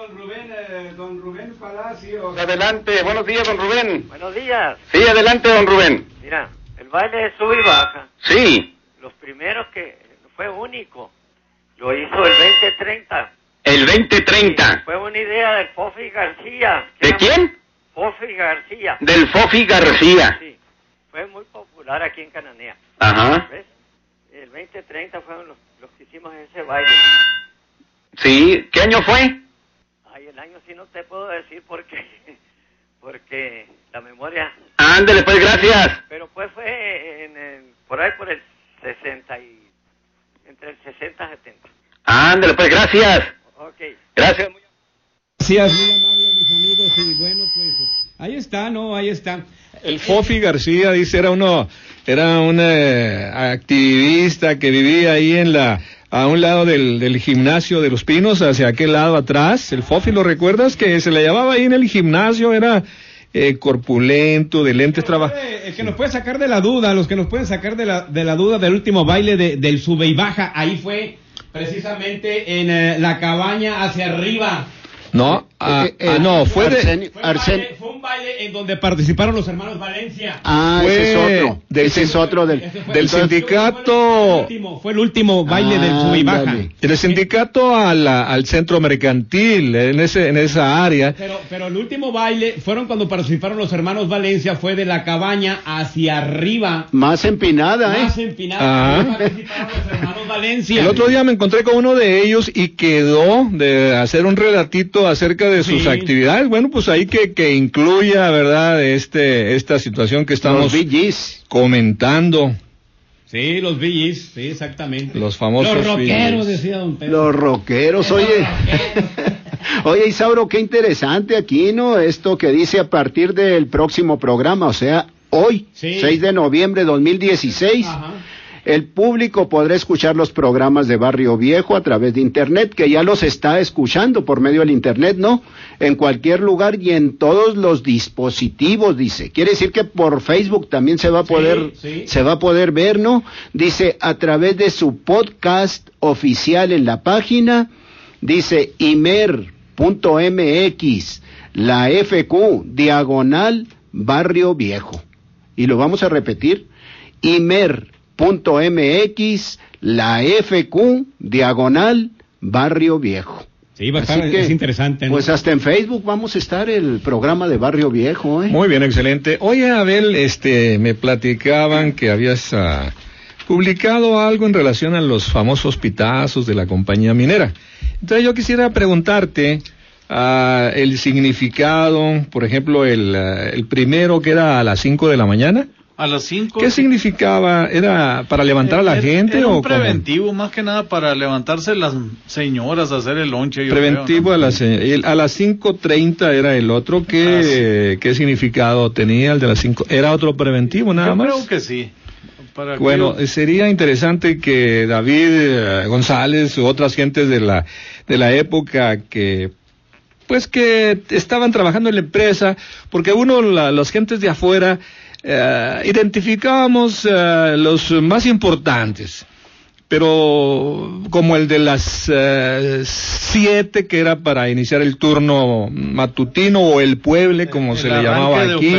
don Rubén, Palacios. Adelante, buenos días, don Rubén. Buenos días. Sí, adelante, don Rubén. Mira, el baile de sub y baja, Sí, los primeros que fue único, lo hizo el 2030. el 2030. Fue una idea del Fofi García. ¿De quién? Fofi García. Del Fofi García. Sí, fue muy popular aquí en Cananea. Ajá. ¿Ves? El 2030 fueron los, los que hicimos ese baile. Sí, ¿qué año fue? El año sí no te puedo decir porque, <laughs> porque la memoria... Ándele, pues, gracias. Pero pues fue en el- por ahí por el 60 y... entre el 60 y 70. Ándele, pues, gracias. Ok. Gracias. Gracias, muy amables mis amigos. Y bueno, pues ahí está, ¿no? Ahí está. El Fofi García dice era uno, era un eh, activista que vivía ahí en la, a un lado del, del gimnasio de los Pinos, hacia aquel lado atrás. El Fofi, ¿lo recuerdas? Que se le llamaba ahí en el gimnasio, era eh, corpulento, de lentes trabajo. El que nos puede sacar de la duda, los que nos pueden sacar de la, de la duda del último baile de- del sube y baja, ahí fue precisamente en eh, la cabaña hacia arriba. No, ah, Eh, eh, ah, no, fue de, Fue un, baile, fue un baile en donde participaron los hermanos Valencia. Ah, Fue ese es otro. del ese es sin- otro del, Ese fue- del sindicato- Fue el último, fue el último baile del sube y baja. Ándale. en el sindicato a la- al centro mercantil, en ese, en esa área. Pero, pero el último baile fueron cuando participaron los hermanos Valencia, fue de la cabaña hacia arriba. Más empinada, ¿eh? Más empinada. Ah. Participaron los hermanos Valencia. El otro día me encontré con uno de ellos y quedó de hacer un relatito acerca de sus Sí. actividades. Bueno, pues ahí que, que incluya, ¿verdad?, este, esta situación que estamos Los VGs. comentando. Sí, los BGs, sí, exactamente. Los famosos Los rockeros, BGs. decía don Pedro. Los rockeros, oye. <laughs> Oye, Isauro, qué interesante aquí, ¿no? Esto que dice a partir del próximo programa, o sea, hoy, Sí. 6 de noviembre de 2016. Ajá. El público podrá escuchar los programas de Barrio Viejo a través de Internet, que ya los está escuchando por medio del Internet, ¿no? En cualquier lugar y en todos los dispositivos, dice. Quiere decir que por Facebook también se va a poder, sí. se va a poder ver, ¿no? Dice, a través de su podcast oficial en la página, dice imer.mx, la FQ, diagonal Barrio Viejo. Y lo vamos a repetir, imer.mx, la FQ, diagonal Barrio Viejo. Sí, va a Así estar, que, es interesante. ¿no? Pues hasta en Facebook vamos a estar el programa de Barrio Viejo, ¿eh? Muy bien, excelente. Oye, Abel, este, me platicaban que habías ah, publicado algo en relación a los famosos pitazos de la compañía minera. Entonces yo quisiera preguntarte ah, el significado, por ejemplo, el, ah, el primero que era a las 5 de la mañana. A las 5. ¿Qué significaba? ¿Era para levantar a la gente era o un cómo? preventivo, más que nada para levantarse las señoras a hacer el lonche. Preventivo creo, a las a las 5.30 era el otro. ¿Qué, ¿Qué significado tenía el de las 5? ¿Era otro preventivo ¿no? nada Yo más? creo que sí. Para Bueno, sería interesante que David eh, González u otras gentes de la de la época que pues que estaban trabajando en la empresa, porque uno, la- las gentes de afuera, eh, identificábamos eh, los más importantes, pero como el de las eh, siete, que era para iniciar el turno matutino o el pueble, como el se le llamaba de aquí.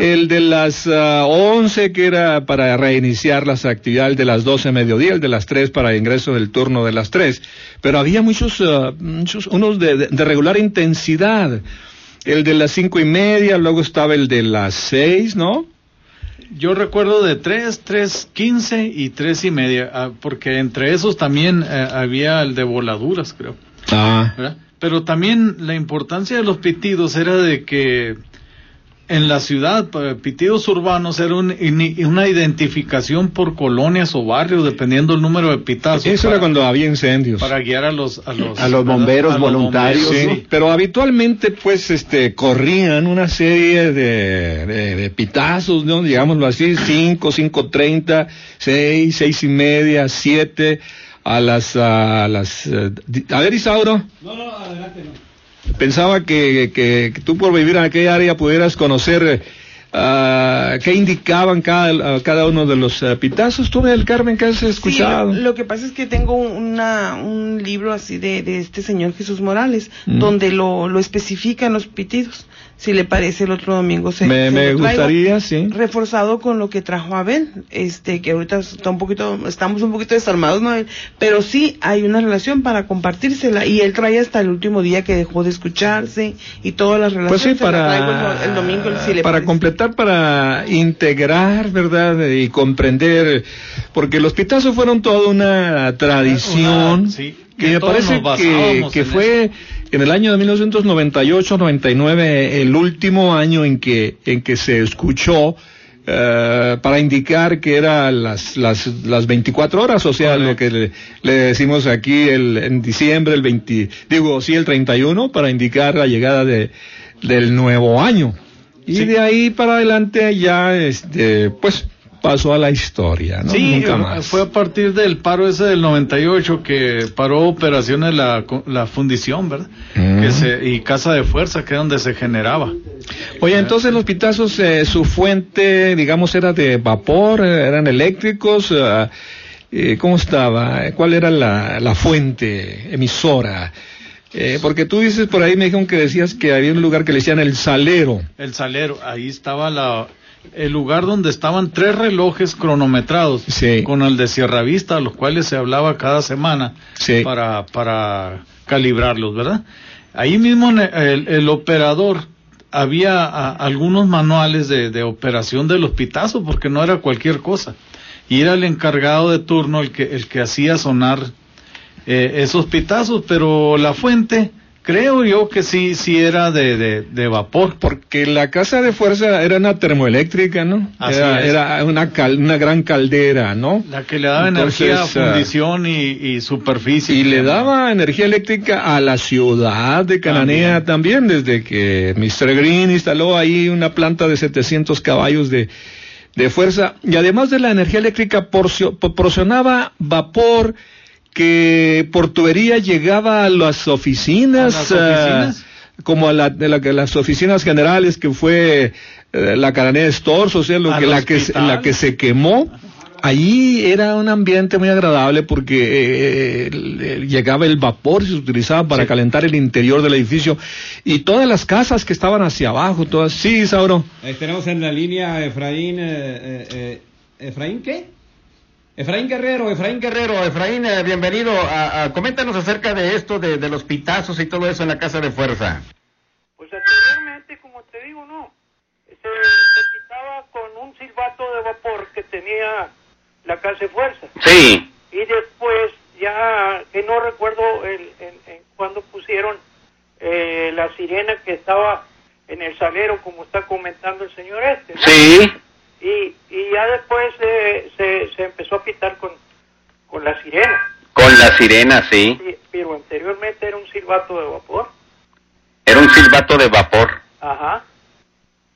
El de las ah, 11 que era para reiniciar las actividades, el de las 12 mediodía, el de las 3 para ingreso del turno de las 3. Pero había muchos, ah, muchos unos de- de regular intensidad. El de las cinco y media, luego estaba el de las 6, ¿no? Yo recuerdo de 3, 3, 15 y 3 y media, ah, porque entre esos también eh, había el de voladuras, creo. Ah. ¿verdad? Pero también la importancia de los pitidos era de que en la ciudad, pa- pitidos urbanos era un- una identificación por colonias o barrios, dependiendo el número de pitazos. Eso para, era cuando había incendios. para guiar a los a los, A los bomberos A los voluntarios, bomberos, Sí, sí. pero habitualmente pues este corrían una serie de, de, de pitazos, ¿no? digámoslo así, cinco, cinco treinta, seis, seis y media, siete, a las a las eh, a ver Isauro, No, no, adelante, no. Pensaba que, que, que tú por vivir en aquella área pudieras conocer ah, qué indicaban cada, cada uno de los eh, pitazos. Tú del Carmen que has escuchado. Sí, lo, lo que pasa es que tengo una, un libro así de, de este señor Jesús Morales, Mm. donde lo, lo especifican los pitidos. Si le parece el otro domingo se, me se me lo traigo. gustaría, sí. reforzado con lo que trajo Abel, este que ahorita está un poquito, estamos un poquito desarmados, ¿no? Pero sí hay una relación para compartírsela y él trae hasta el último día que dejó de escucharse y todas las relaciones. Pues sí, para, el, el domingo si le para parece. completar, para integrar, ¿verdad? Y comprender, porque los pitazos fueron toda una tradición Una- sí, que me parece que, que en fue en el año de 1998-99 el último año en que, en que se escuchó eh, para indicar que era las, las, las 24 horas, o sea, lo que le, le decimos aquí el, en diciembre, el 20, digo, sí, el 31, para indicar la llegada de, del nuevo año. Y de ahí para adelante ya, este, pues, pasó a la historia, ¿no? Sí, Nunca más. fue a partir del paro ese del 98 que paró operaciones la, la fundición, ¿verdad? Mm. Que se, y casa de fuerza, que es donde se generaba. Oye, entonces los pitazos, eh, su fuente, digamos, era de vapor, eh, eran eléctricos, eh, ¿cómo estaba? ¿Cuál era la, la fuente emisora? Eh, porque tú dices por ahí, me dijeron que decías que había un lugar que le decían el salero. El salero, ahí estaba la, el lugar donde estaban tres relojes cronometrados con el de Sierra Vista, los cuales se hablaba cada semana para, para calibrarlos, ¿verdad? Ahí mismo el, el operador había a, algunos manuales de, de operación de los pitazos, porque no era cualquier cosa. Y era el encargado de turno el que, el que hacía sonar eh, esos pitazos, pero la fuente, creo yo que sí, sí era de, de, de vapor. Porque la casa de fuerza era una termoeléctrica, ¿no? Así era, es. era una, cal- una gran caldera, ¿no? La que le daba Entonces, energía a ah, fundición y, y superficie. Y le daba energía eléctrica a la ciudad de Cananea también, desde que Mr. Green instaló ahí una planta de 700 caballos de, de fuerza. Y además de la energía eléctrica, porcio- proporcionaba vapor que por tubería llegaba a las oficinas. ¿A las oficinas? ah, como a la, de la las oficinas generales que fue eh, la Cananea Stores, o sea, lo que, la, que, se- hospital. la que se quemó. Allí era un ambiente muy agradable porque eh, llegaba el vapor y se utilizaba para calentar el interior del edificio y todas las casas que estaban hacia abajo, todas, sí, Sauro. Ahí tenemos en la línea Efraín, eh, eh, eh, ¿Efraín qué? Efraín Guerrero, Efraín Guerrero. Efraín, eh, bienvenido. A, a- coméntanos acerca de esto, de, de los pitazos y todo eso en la casa de fuerza. Pues anteriormente, como te digo, no. Se, se quitaba con un silbato de vapor que tenía la casa de fuerza. Sí. Y después, ya que no recuerdo el, en, en cuándo pusieron eh, la sirena que estaba en el salero, como está comentando el señor este. ¿no? Sí. Y, y ya después eh, se, se empezó a pitar con, con la sirena. Con la sirena, sí. Sí, Pero anteriormente era un silbato de vapor. Era un silbato de vapor. Ajá.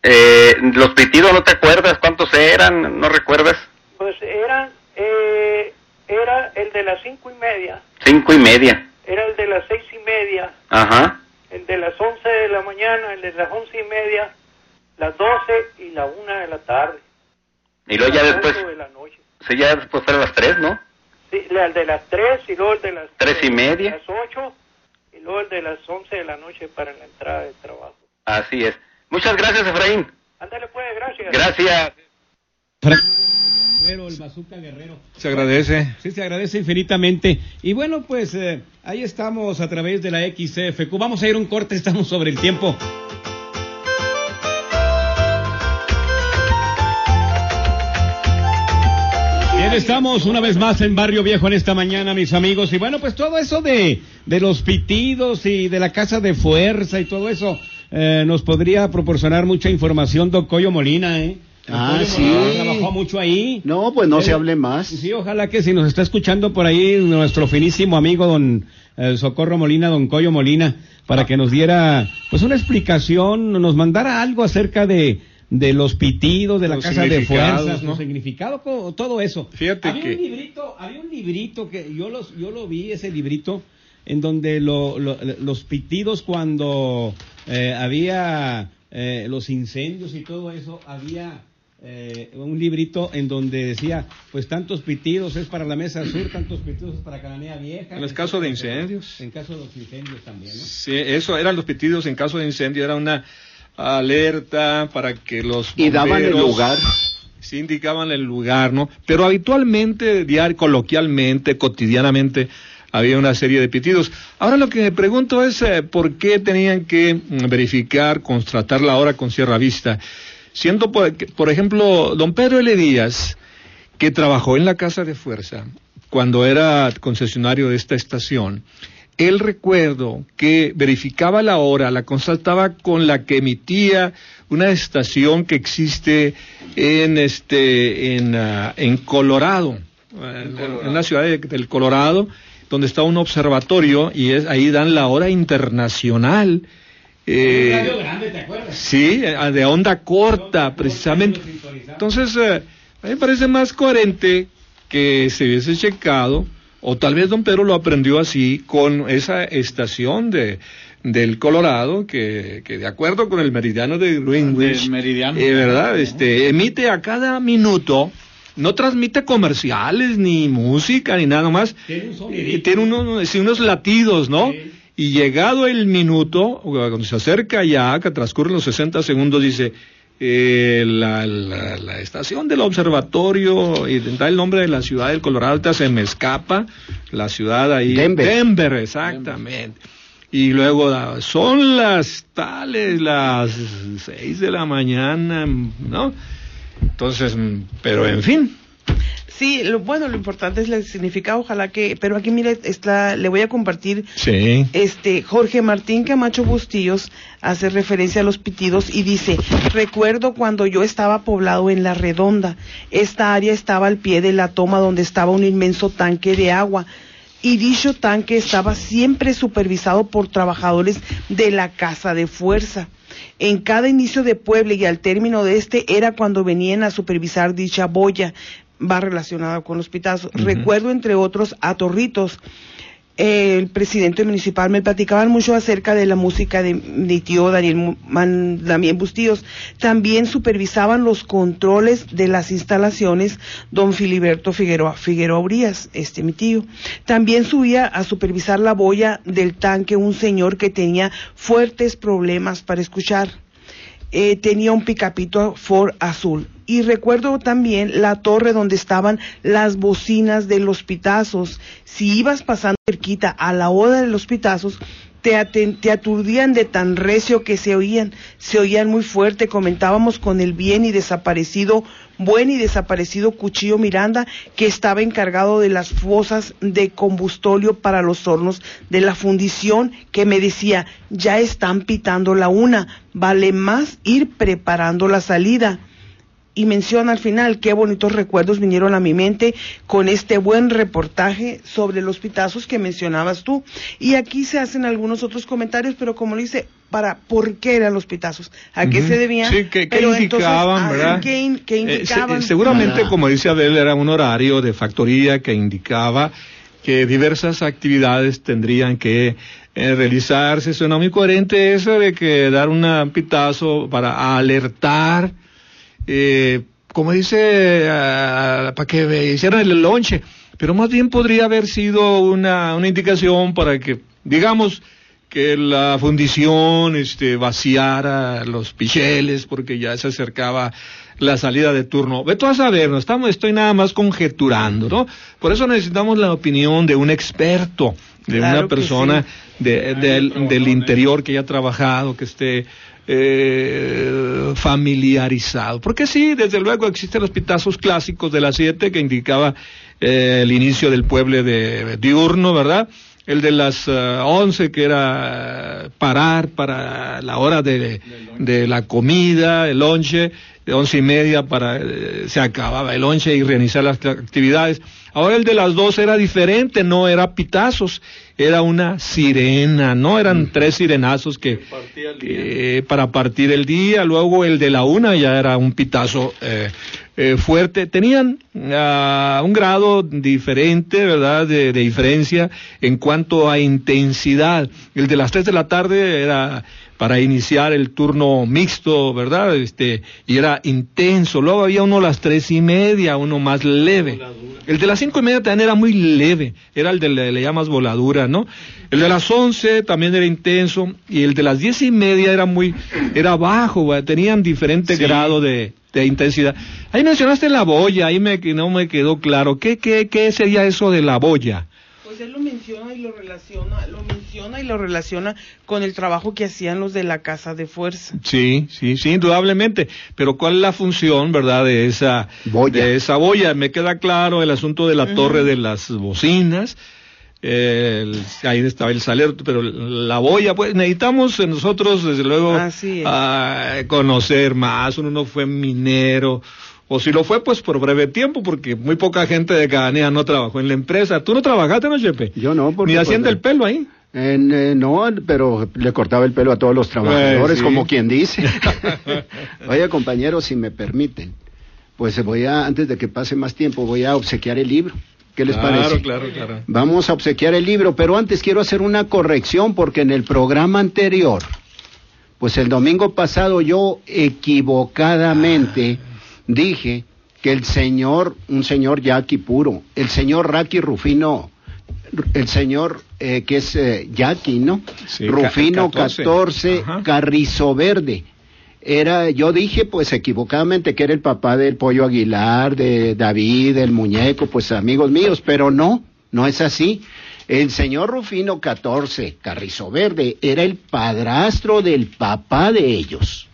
Eh, los pitidos, ¿no te acuerdas cuántos eran? ¿No recuerdas? Pues eran, eh, era el de las cinco y media, Cinco y media. era el de las seis y media, Ajá. el de las once de la mañana, el de las once y media, las doce y la una de la tarde. Y luego ya después, de la noche. sí, ya después fueron las tres, ¿no? Sí, el de las tres y luego el de las Tres y media. las ocho y luego el de las once de la noche para la entrada de trabajo. Así es. Muchas gracias, Efraín. Ándale pues, gracias. Gracias. Guerrero, el Bazooka Guerrero. Se agradece. Sí, se agradece infinitamente. Y bueno, pues eh, ahí estamos a través de la XFQ. Vamos a ir un corte, estamos sobre el tiempo. Bien, estamos una vez más en Barrio Viejo en esta mañana, mis amigos. Y bueno, pues todo eso de, de los pitidos y de la casa de fuerza y todo eso eh, nos podría proporcionar mucha información Don Coyo Molina, ¿eh? Ah, sí. Trabajó mucho ahí. No, pues no se Eh, hable más. Sí, ojalá que si nos está escuchando por ahí nuestro finísimo amigo don eh, Socorro Molina, don Coyo Molina, para que nos diera pues una explicación, nos mandara algo acerca de de los pitidos, de la Los casa de fuerzas, ¿no? significado, todo eso. Fíjate había que- un librito, había un librito que yo los yo lo vi ese librito en donde lo- lo- los pitidos cuando eh, había eh, los incendios y todo eso había eh, un librito en donde decía, pues tantos pitidos es para la mesa sur, tantos pitidos es para Cananea Vieja. En los casos de incendios. En caso de los incendios también, ¿no? Sí, eso eran los pitidos en caso de incendio, era una alerta para que los Y daban el bomberos- lugar. Sí indicaban el lugar, ¿no? Pero habitualmente, diario, coloquialmente, cotidianamente, había una serie de pitidos. Ahora lo que me pregunto es eh, por qué tenían que mm, verificar, constatar la hora con Sierra Vista. Siendo, por, por ejemplo, don Pedro L. Díaz, que trabajó en la Casa de Fuerza cuando era concesionario de esta estación, el recuerdo que verificaba la hora, la consultaba con la que emitía una estación que existe en este en, ah, en Colorado, en, en la ciudad de- del Colorado, donde está un observatorio y es ahí dan la hora internacional. eh, Sí, eh, de onda corta, precisamente. Entonces, eh, a mí me parece más coherente que se hubiese checado, o tal vez don Pedro lo aprendió así, con esa estación de del Colorado, que, que de acuerdo con el meridiano de Greenwich, Del meridiano. eh, ¿verdad? Este, emite a cada minuto, no transmite comerciales, ni música, ni nada más. Eh, tiene unos, sí, unos latidos, ¿no? Y llegado el minuto, cuando se acerca ya, que transcurren los 60 segundos, dice, eh, la, la- la estación del observatorio, y da el nombre de la ciudad del Colorado, ahorita se me escapa, la ciudad ahí. Denver. exactamente. Y luego son las tales, las 6 de la mañana, ¿no? Entonces, mm, pero en fin. Sí, lo, bueno, lo importante es el significado, ojalá que, pero aquí mire, está, le voy a compartir Sí. este Jorge Martín Camacho Bustillos hace referencia a los pitidos y dice, recuerdo cuando yo estaba poblado en La Redonda, esta área estaba al pie de la toma donde estaba un inmenso tanque de agua y dicho tanque estaba siempre supervisado por trabajadores de la Casa de Fuerza. En cada inicio de pueblo y al término de este era cuando venían a supervisar dicha boya, va relacionado con los pitazos. Recuerdo entre otros a Torritos, eh, el presidente municipal me platicaban mucho acerca de la música de mi tío Daniel Man- Damián Bustíos. También supervisaban los controles de las instalaciones don Filiberto Figueroa, Figueroa Urias, este mi tío. También subía a supervisar la boya del tanque un señor que tenía fuertes problemas para escuchar eh, tenía un picapito Ford azul. Y recuerdo también la torre donde estaban las bocinas de los pitazos. Si ibas pasando cerquita a la hora de los pitazos, te, te aturdían de tan recio que se oían, se oían muy fuerte. Comentábamos con el bien y desaparecido, buen y desaparecido Cuchillo Miranda, que estaba encargado de las fosas de combustóleo para los hornos de la fundición, que me decía, ya están pitando la una, vale más ir preparando la salida y menciona al final qué bonitos recuerdos vinieron a mi mente con este buen reportaje sobre los pitazos que mencionabas tú. Y aquí se hacen algunos otros comentarios, pero como lo dice, para por qué eran los pitazos, a qué se debían. Sí, que, que pero indicaban, ah, ¿verdad? ¿Qué, in- qué Eh, se- seguramente, como dice Abel, era un horario de factoría que indicaba que diversas actividades tendrían que eh, realizarse. Suena muy coherente eso de que dar un pitazo para alertar, eh, como dice, ah, para que hicieran el lonche, pero más bien podría haber sido una, una indicación para que, digamos, que la fundición este, vaciara los picheles porque ya se acercaba la salida de turno. Ve a saber, no estamos, estoy nada más conjeturando, ¿no? Por eso necesitamos la opinión de un experto, de Claro una persona sí. de- del, del interior que haya trabajado, que esté eh, familiarizado. Porque sí, desde luego existen los pitazos clásicos de las 7 que indicaba eh, el inicio del pueblo de diurno, ¿verdad? El de las eh, 11 que era parar para la hora de, la comida, el lonche, de once y media para se acababa el lonche y reiniciar las actividades. Ahora el de las 12 era diferente, no era pitazos, era una sirena, no eran tres sirenazos que eh, para partir el día, luego el de la una ya era un pitazo eh, eh, fuerte, tenían ah, un grado diferente, ¿verdad?, de, de diferencia en cuanto a intensidad. El de las tres de la tarde era para iniciar el turno mixto, ¿verdad? Este, y era intenso. Luego había uno a las tres y media, uno más leve. El de las cinco y media también era muy leve, era el de le, le llamas voladura, ¿no? El de las once también era intenso y el de las diez y media era muy, era bajo, güey, tenían diferente grado de, de intensidad. Ahí mencionaste la boya, ahí me, que no me quedó claro. ¿Qué, qué, qué sería eso de la boya? Pues él lo menciona y lo relaciona, lo menciona y lo relaciona con el trabajo que hacían los de la casa de fuerza. Sí, sí, sí, indudablemente. Pero ¿cuál es la función, verdad, de esa boya? De esa boya. Me queda claro el asunto de la torre de las bocinas. el- ahí estaba el salero, pero la boya, pues necesitamos nosotros, desde luego, es. ah, conocer más. Uno no fue minero, o si lo fue, pues por breve tiempo, porque muy poca gente de Cananea no trabajó en la empresa. ¿Tú no trabajaste, no, Chepe? Yo no, porque... Ni haciendo pues, el pelo ahí. En, eh, no, pero le cortaba el pelo a todos los trabajadores, sí. como quien dice. <laughs> Oye, compañeros, si me permiten, pues voy a, antes de que pase más tiempo, voy a obsequiar el libro. ¿Qué les claro, parece? Claro, claro, Vamos a obsequiar el libro, pero antes quiero hacer una corrección porque en el programa anterior, pues el domingo pasado yo equivocadamente dije que el señor, un señor Jackie puro, el señor Raki Rufino, el señor eh, que es eh, Jackie, ¿no? Sí, Rufino ca- 14. 14, Ajá. Carrizo Verde. Era, yo dije pues equivocadamente que era el papá del Pollo Aguilar, de David, el muñeco, pues amigos míos, pero no, no es así. El señor Rufino 14, Carrizo Verde, era el padrastro del papá de ellos.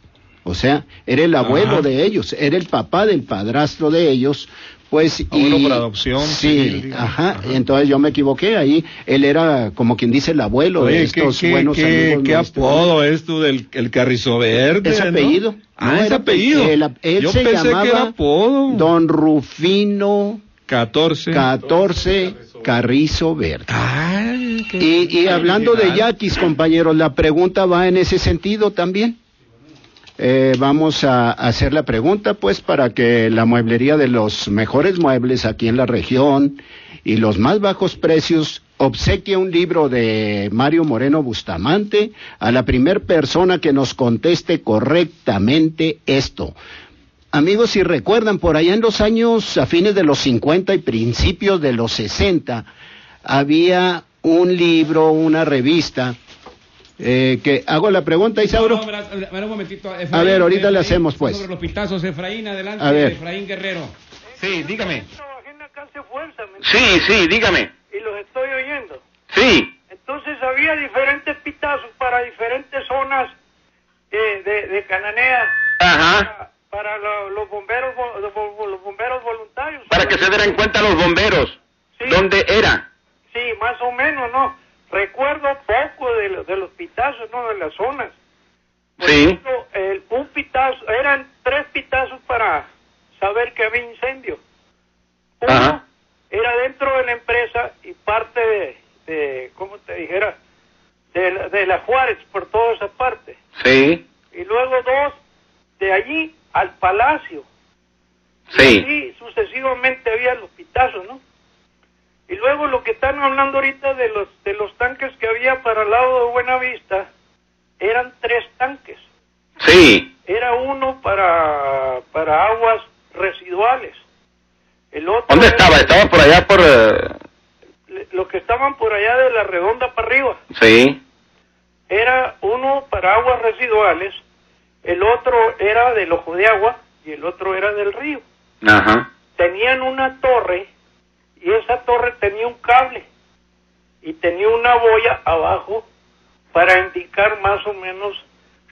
O sea, era el abuelo Ajá. de ellos, era el papá del padrastro de ellos, pues Abuelo y por adopción, Sí, ajá, entonces yo me equivoqué ahí, él era como quien dice el abuelo de Oye, estos qué, buenos qué, amigos qué apodo es tú del el carrizo verde. Es ¿no? apellido. Ah, No, es era apellido. Él, él Yo se pensé llamaba que era apodo. Don Rufino 14. 14 Carrizo Verde. Ay, qué- Y, y hablando de yaquis, compañeros, la pregunta va en ese sentido también. Eh, vamos a hacer la pregunta, pues, para que la mueblería de los mejores muebles aquí en la región y los más bajos precios obsequie un libro de Mario Moreno Bustamante a la primer persona que nos conteste correctamente esto. Amigos, si recuerdan, por allá en los años, a fines de los 50 y principios de los 60, había un libro, una revista, eh, que hago la pregunta, Isauro. No, no, verá- verá un momentito. A ver, ahorita le hacemos, pues. Sobre los pitazos, Efraín, adelante, A ver. Efraín Guerrero. Sí, dígame. Trabajé en la casa de fuerza, ¿me Sí, sí, dígame. y los estoy oyendo. Sí. Entonces había diferentes pitazos para diferentes zonas eh, de, de Cananea, Ajá. para, para lo- los bomberos los bomberos voluntarios. Para que se dieran cuenta los bomberos. Sí. ¿Dónde era? Sí, más o menos, ¿no? Recuerdo poco de, de los pitazos, ¿no? De las zonas. Por Sí. ejemplo, el, un pitazo, eran tres pitazos para saber que había incendio. Uno Ajá. era dentro de la empresa y parte de, de ¿cómo te dijera? De, la- de la Juárez, por toda esa parte. Sí. Y luego dos, de allí al palacio. Sí. Y sucesivamente había los pitazos, ¿no? Y luego lo que están hablando ahorita de los de los tanques que había para el lado de Buenavista, eran tres tanques. Sí. Era uno para, para aguas residuales. El otro ¿Dónde era- estaba? Estaba por allá por... eh, Los que estaban por allá de la redonda para arriba. Sí. Era uno para aguas residuales, el otro era del ojo de agua y el otro era del río. Ajá. tenían una torre y esa torre tenía un cable y tenía una boya abajo para indicar más o menos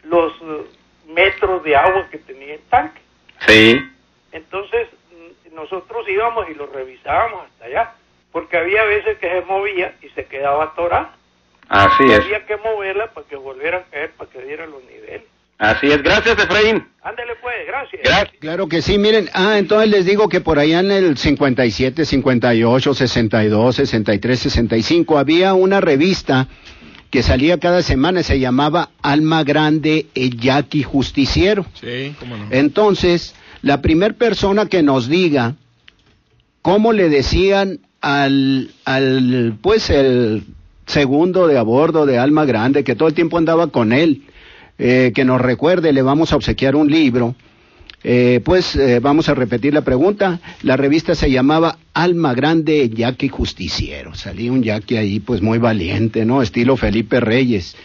los eh, metros de agua que tenía el tanque. Sí. Entonces mm, nosotros íbamos y lo revisábamos hasta allá, porque había veces que se movía y se quedaba atorada. Así es. Había que moverla para que volviera a caer, para que diera los niveles. Así es. Gracias, Efraín. Ándale pues, gracias. Gracias. Claro que sí, miren, ah, entonces les digo que por allá en el 57, 58, 62, 63, 65 había una revista que salía cada semana, se llamaba Alma Grande el Jackie Justiciero. Sí, cómo no. Entonces, la primer persona que nos diga cómo le decían al, al, pues el segundo de a bordo de Alma Grande, que todo el tiempo andaba con él, eh, que nos recuerde, le vamos a obsequiar un libro. Eh, pues eh, vamos a repetir la pregunta. La revista se llamaba Alma Grande Jackie Justiciero. Salía un Jackie ahí, pues muy valiente, ¿no? Estilo Felipe Reyes.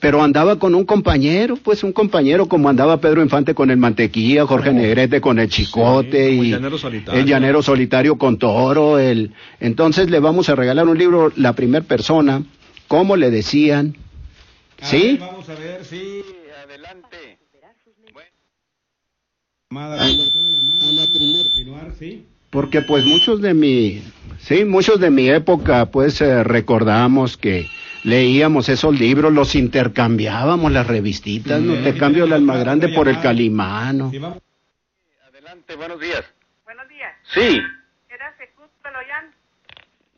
Pero andaba con un compañero, pues un compañero como andaba Pedro Infante con el Mantequilla, Jorge Negrete con el Chicote el y Llanero Solitario. el Llanero Solitario con Toro. El... Entonces le vamos a regalar un libro, la primer persona, ¿cómo le decían? A ¿Sí? ver, vamos a ver, sí. Adelante. Llamada, continuar, sí. Porque pues muchos de mi, sí, muchos de mi época pues eh, recordamos que leíamos esos libros, los intercambiábamos las revistitas, no te cambio el alma grande por el calimano. Adelante, buenos días. Buenos días. Sí. ¿Era Secut Paloyán?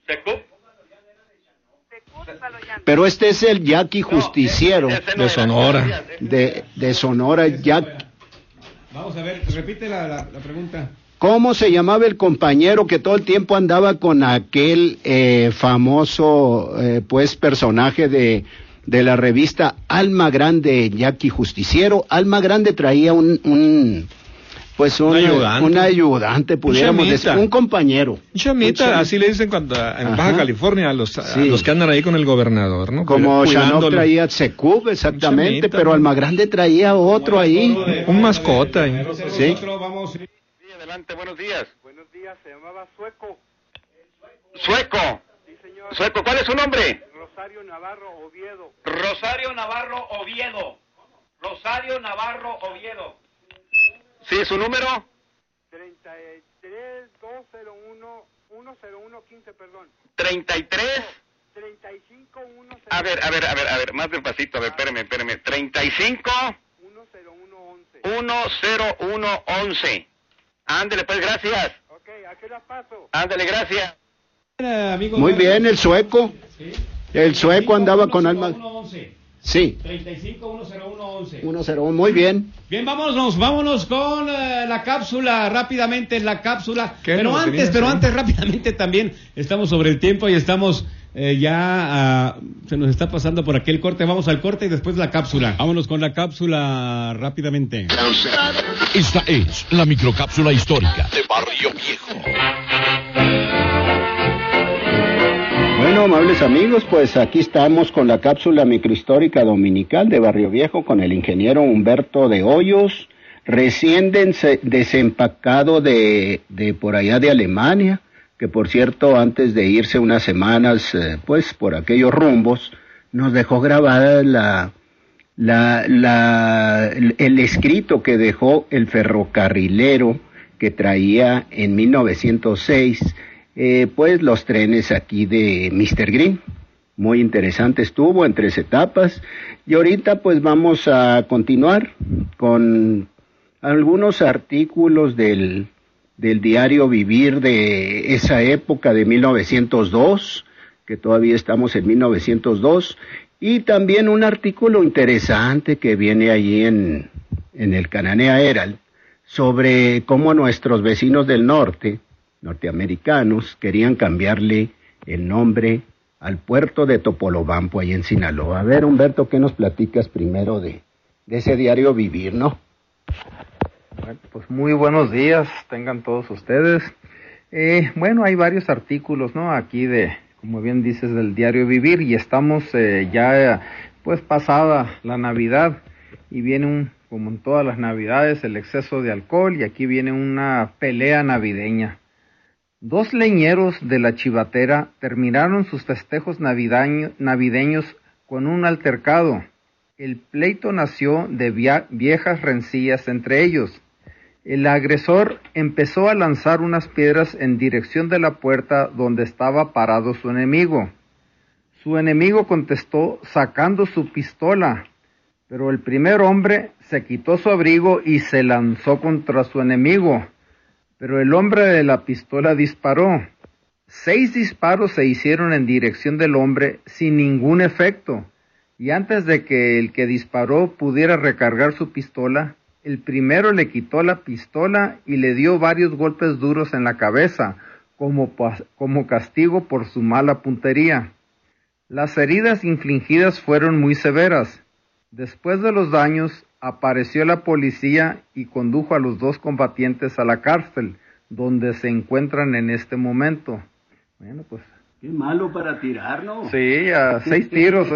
¿Secup? Pero este es el yaqui justiciero De Sonora. de, de Sonora, ya Vamos a ver, repite la, la- la pregunta. ¿Cómo se llamaba el compañero que todo el tiempo andaba con aquel eh, famoso, eh, pues, personaje de, de la revista Alma Grande, Jackie Justiciero? Alma Grande traía un, un pues, un, Un ayudante. un ayudante, pudiéramos chamita. decir, un compañero. Chamita, así le dicen cuando en Ajá. Baja California a los, a Sí. los que andan ahí con el gobernador, ¿no? Como Chanok traía Secub, exactamente, chamita, pero ¿no? Alma Grande traía otro ahí. Un mascota. ahí. Sí. vamos. Adelante, buenos días. Buenos días, se llamaba Sueco. Sueco. Sueco, ¿cuál es su nombre? Rosario Navarro Oviedo. Rosario Navarro Oviedo. Rosario Navarro Oviedo. Sí, su número. 33 201 101 15, perdón. 33. 35 10 A ver, a ver, a ver, a ver, más despacito, a ver, espérame, espérame. 35 10111. Ándele, pues, gracias. Ok, ¿a qué hora paso? Ándele, gracias. Muy bien, el sueco. El sueco andaba con Alma. Sí, 35-101-11. 101, muy bien. Bien, vámonos, vámonos con eh, la cápsula, rápidamente la cápsula. ¿Qué Pero antes, tenías pero ahí? antes, rápidamente también, estamos sobre el tiempo y estamos eh, ya, ah, se nos está pasando por aquel corte. Vamos al corte y después la cápsula. Vámonos con la cápsula rápidamente. Esta es la microcápsula histórica de Barrio Viejo. Bueno, amables amigos, pues aquí estamos con la cápsula microhistórica dominical de Barrio Viejo con el ingeniero Humberto de Hoyos, recién desempacado de, de por allá de Alemania, que por cierto antes de irse unas semanas eh, pues por aquellos rumbos, nos dejó grabada la, la, la, el escrito que dejó el ferrocarrilero que traía en 1906 eh, pues los trenes aquí de Mr. Green. Muy interesante estuvo en tres etapas. Y ahorita pues vamos a continuar con algunos artículos del, del diario Vivir de esa época de 1902, que todavía estamos en 1902, y también un artículo interesante que viene allí en, en el Cananea Herald sobre cómo nuestros vecinos del norte, norteamericanos, querían cambiarle el nombre al puerto de Topolobampo, ahí en Sinaloa. A ver, Humberto, ¿qué nos platicas primero de, de ese diario Vivir, no? Pues muy buenos días, tengan todos ustedes. Eh, bueno, hay varios artículos, ¿no? Aquí de, como bien dices, del diario Vivir y estamos eh, ya, pues pasada la Navidad y viene un, como en todas las Navidades, el exceso de alcohol y aquí viene una pelea navideña. Dos leñeros de la chivatera terminaron sus festejos navideños con un altercado. El pleito nació de viejas rencillas entre ellos. El agresor empezó a lanzar unas piedras en dirección de la puerta donde estaba parado su enemigo. Su enemigo contestó sacando su pistola, pero el primer hombre se quitó su abrigo y se lanzó contra su enemigo. Pero el hombre de la pistola disparó. Seis disparos se hicieron en dirección del hombre sin ningún efecto, y antes de que el que disparó pudiera recargar su pistola, el primero le quitó la pistola y le dio varios golpes duros en la cabeza, como, como castigo por su mala puntería. Las heridas infligidas fueron muy severas. Después de los daños, apareció la policía y condujo a los dos combatientes a la cárcel, donde se encuentran en este momento. Bueno, pues Qué malo para tirar, ¿no? sí, a seis <laughs> tiros.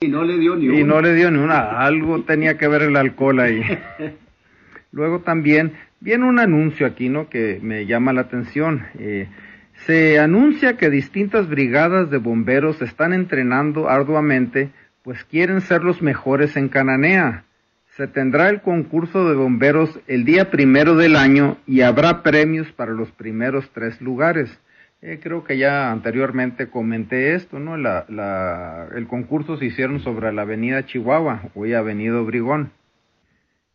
Y no le dio ni Y uno. no le dio ni una. Algo tenía que ver el alcohol ahí. <laughs> Luego también viene un anuncio aquí, ¿no? Que me llama la atención. Eh, se anuncia que distintas brigadas de bomberos están entrenando arduamente, pues quieren ser los mejores en Cananea. Se tendrá el concurso de bomberos el día primero del año y habrá premios para los primeros tres lugares. Eh, creo que ya anteriormente comenté esto, ¿no? La, el concurso se hicieron sobre la avenida Chihuahua, hoy avenida Obregón.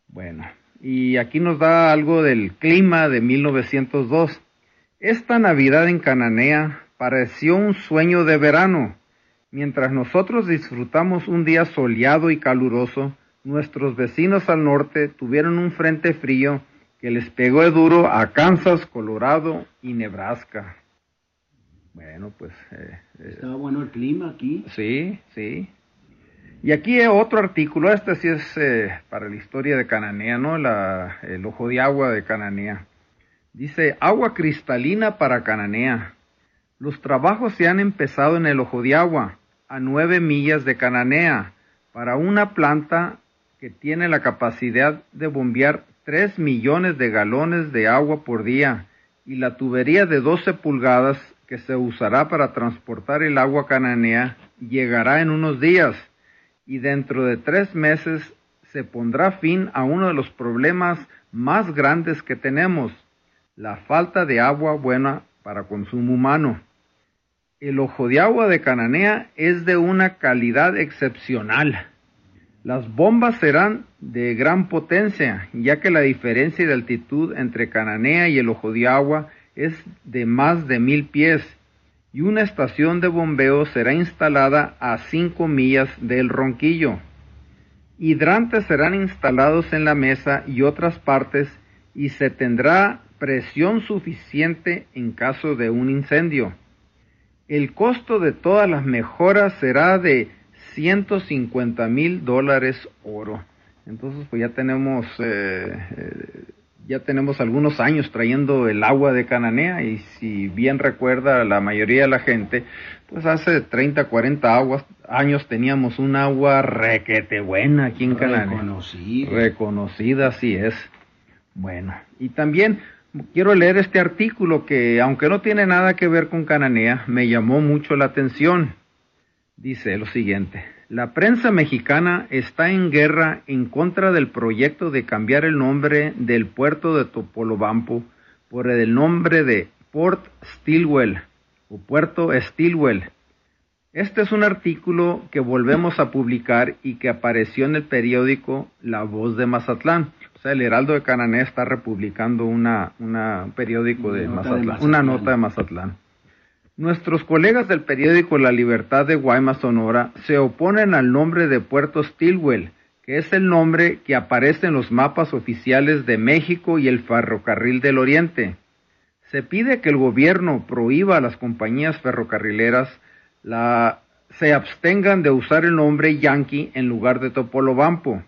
Bueno, y aquí nos da algo del clima de 1902. Esta Navidad en Cananea pareció un sueño de verano. Mientras nosotros disfrutamos un día soleado y caluroso, nuestros vecinos al norte tuvieron un frente frío que les pegó de duro a Kansas, Colorado y Nebraska. Bueno, pues... Eh, Estaba bueno el clima aquí. Sí, sí. Y aquí otro artículo, este sí es eh, para la historia de Cananea, ¿no? La, el ojo de agua de Cananea. Dice, agua cristalina para Cananea. Los trabajos se han empezado en el ojo de agua, a nueve millas de Cananea, para una planta que tiene la capacidad de bombear tres millones de galones de agua por día y la tubería de 12 pulgadas que se usará para transportar el agua cananea llegará en unos días y dentro de tres meses se pondrá fin a uno de los problemas más grandes que tenemos, la falta de agua buena para consumo humano. El ojo de agua de Cananea es de una calidad excepcional. Las bombas serán de gran potencia, ya que la diferencia de altitud entre Cananea y el ojo de agua es de más de mil pies y una estación de bombeo será instalada a cinco millas del ronquillo. Hidrantes serán instalados en la mesa y otras partes y se tendrá presión suficiente en caso de un incendio. El costo de todas las mejoras será de 150 mil dólares oro. Entonces, pues ya tenemos eh, eh, ya tenemos algunos años trayendo el agua de Cananea y si bien recuerda la mayoría de la gente, pues hace 30, 40 aguas, años teníamos un agua requete buena aquí en Cananea. Reconocida. Reconocida, así es. Bueno, y también quiero leer este artículo que, aunque no tiene nada que ver con Cananea, me llamó mucho la atención. Dice lo siguiente. La prensa mexicana está en guerra en contra del proyecto de cambiar el nombre del puerto de Topolobampo por el nombre de Port Stilwell o Puerto Stilwell. Este es un artículo que volvemos a publicar y que apareció en el periódico La Voz de Mazatlán. O sea, el Heraldo de Canané está republicando una, una periódico Una Mazatlán, de Mazatlán. una nota de Mazatlán. Nuestros colegas del periódico La Libertad de Guaymas, Sonora, se oponen al nombre de Puerto Stilwell, que es el nombre que aparece en los mapas oficiales de México y el Ferrocarril del Oriente. Se pide que el gobierno prohíba a las compañías ferrocarrileras se abstengan de usar el nombre Yankee en lugar de Topolobampo.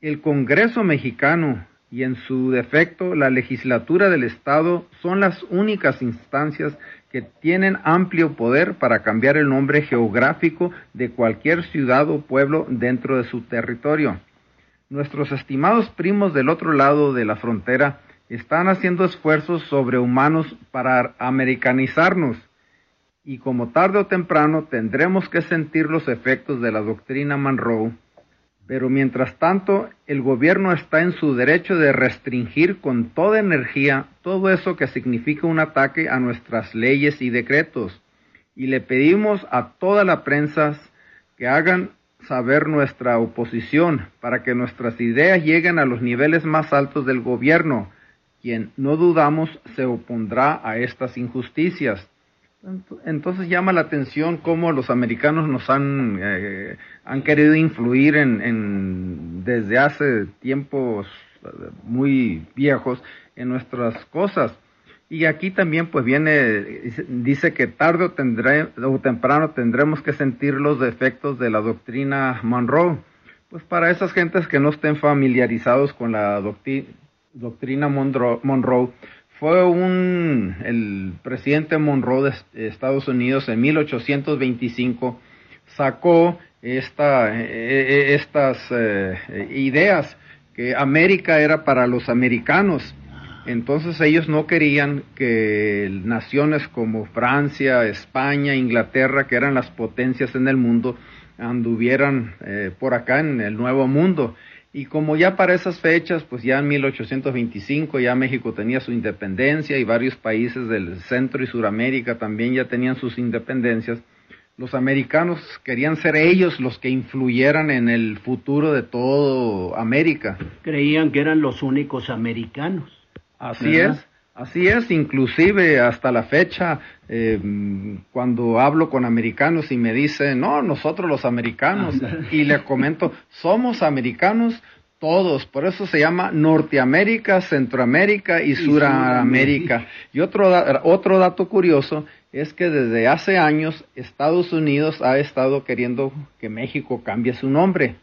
El Congreso mexicano y en su defecto la legislatura del Estado son las únicas instancias que tienen amplio poder para cambiar el nombre geográfico de cualquier ciudad o pueblo dentro de su territorio. Nuestros estimados primos del otro lado de la frontera están haciendo esfuerzos sobrehumanos para americanizarnos y como tarde o temprano tendremos que sentir los efectos de la doctrina Monroe pero mientras tanto, el gobierno está en su derecho de restringir con toda energía todo eso que significa un ataque a nuestras leyes y decretos. Y le pedimos a toda la prensa que hagan saber nuestra oposición para que nuestras ideas lleguen a los niveles más altos del gobierno, quien no dudamos se opondrá a estas injusticias. Entonces llama la atención cómo los americanos nos han, eh, han querido influir en, desde hace tiempos eh, muy viejos en nuestras cosas. Y aquí también pues viene, dice que tarde o, temprano tendremos que sentir los efectos de la doctrina Monroe. Pues para esas gentes que no estén familiarizados con la doctrina Monroe, Monroe fue un el presidente Monroe de Estados Unidos en 1825 sacó esta, eh, estas eh, ideas que América era para los americanos. Entonces ellos no querían que naciones como Francia, España, Inglaterra, que eran las potencias en el mundo, anduvieran eh, por acá en el Nuevo Mundo. Y como ya para esas fechas, pues ya en 1825 ya México tenía su independencia y varios países del Centro y Suramérica también ya tenían sus independencias, los americanos querían ser ellos los que influyeran en el futuro de todo América. Creían que eran los únicos americanos. Así ¿verdad? es, así es, inclusive hasta la fecha, eh, cuando hablo con americanos y me dicen, no, nosotros los americanos, y le comento, somos americanos todos, por eso se llama Norteamérica, Centroamérica y, Suramérica. Y otro, otro dato curioso es que desde hace años Estados Unidos ha estado queriendo que México cambie su nombre.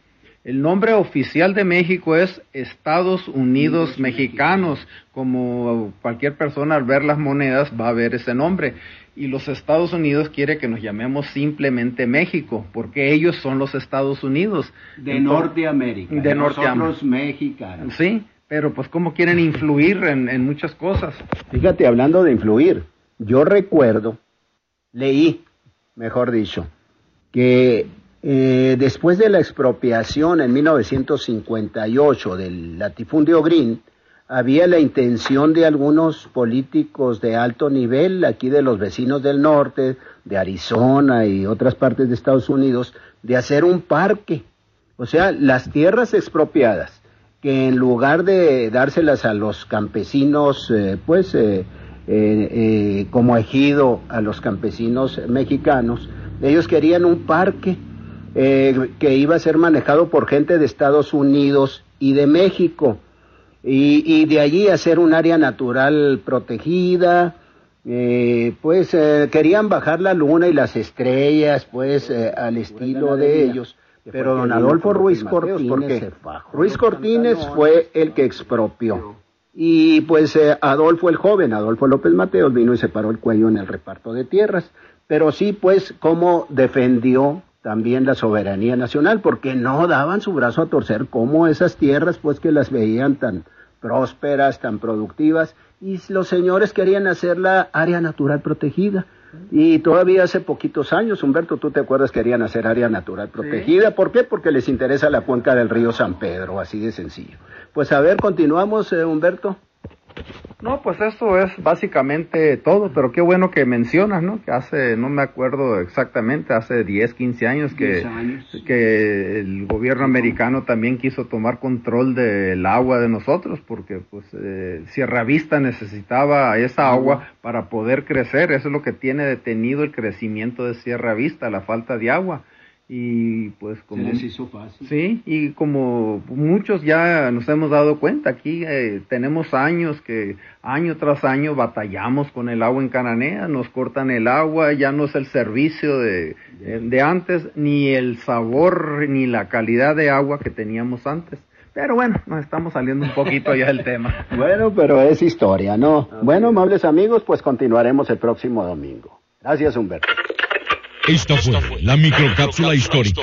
El nombre oficial de México es Estados Unidos Mexicanos. Como cualquier persona al ver las monedas va a ver ese nombre. Y los Estados Unidos quiere que nos llamemos simplemente México, porque ellos son los Estados Unidos. De Entonces- Norteamérica. De nosotros Norteamérica. mexicanos. Sí, pero pues cómo quieren influir en, en muchas cosas. Fíjate, hablando de influir, yo recuerdo, leí, mejor dicho, que eh, después de la expropiación en 1958 del latifundio Green, había la intención de algunos políticos de alto nivel, aquí de los vecinos del norte, de Arizona y otras partes de Estados Unidos, de hacer un parque. O sea, las tierras expropiadas, que en lugar de dárselas a los campesinos, eh, pues eh, eh, eh, como ejido a los campesinos mexicanos, ellos querían un parque eh, que iba a ser manejado por gente de Estados Unidos y de México. Y, y de allí hacer un área natural protegida, eh, pues eh, querían bajar la luna y las estrellas, pues eh, al estilo de ellos. Pero don Adolfo Ruiz Cortines, Ruiz Cortines fue el que expropió. Y pues eh, Adolfo el joven, Adolfo López Mateos, vino y se paró el cuello en el reparto de tierras. Pero sí, pues, cómo defendió también la soberanía nacional, porque no daban su brazo a torcer como esas tierras, pues que las veían tan prósperas, tan productivas, y los señores querían hacer la área natural protegida. Y todavía hace poquitos años, Humberto, tú te acuerdas, querían hacer área natural protegida. ¿Por qué? Porque les interesa la cuenca del río San Pedro, así de sencillo. Pues a ver, continuamos, eh, Humberto. No, pues eso es básicamente todo, pero qué bueno que mencionas, ¿no? Que hace, no me acuerdo exactamente, hace 10, 15 años que, 10 años. que el gobierno americano también quiso tomar control del agua de nosotros, porque pues eh, Sierra Vista necesitaba esa agua para poder crecer, eso es lo que tiene detenido el crecimiento de Sierra Vista, la falta de agua. Y pues como... Se les hizo fácil. Sí, y como muchos ya nos hemos dado cuenta, aquí eh, tenemos años que año tras año batallamos con el agua en Cananea, nos cortan el agua, ya no es el servicio de, de, de antes, ni el sabor, ni la calidad de agua que teníamos antes. Pero bueno, nos estamos saliendo un poquito ya del tema. <laughs> Bueno, pero es historia, ¿no? Bueno, amables amigos, pues continuaremos el próximo domingo. Gracias, Humberto. Esta fue la microcápsula histórica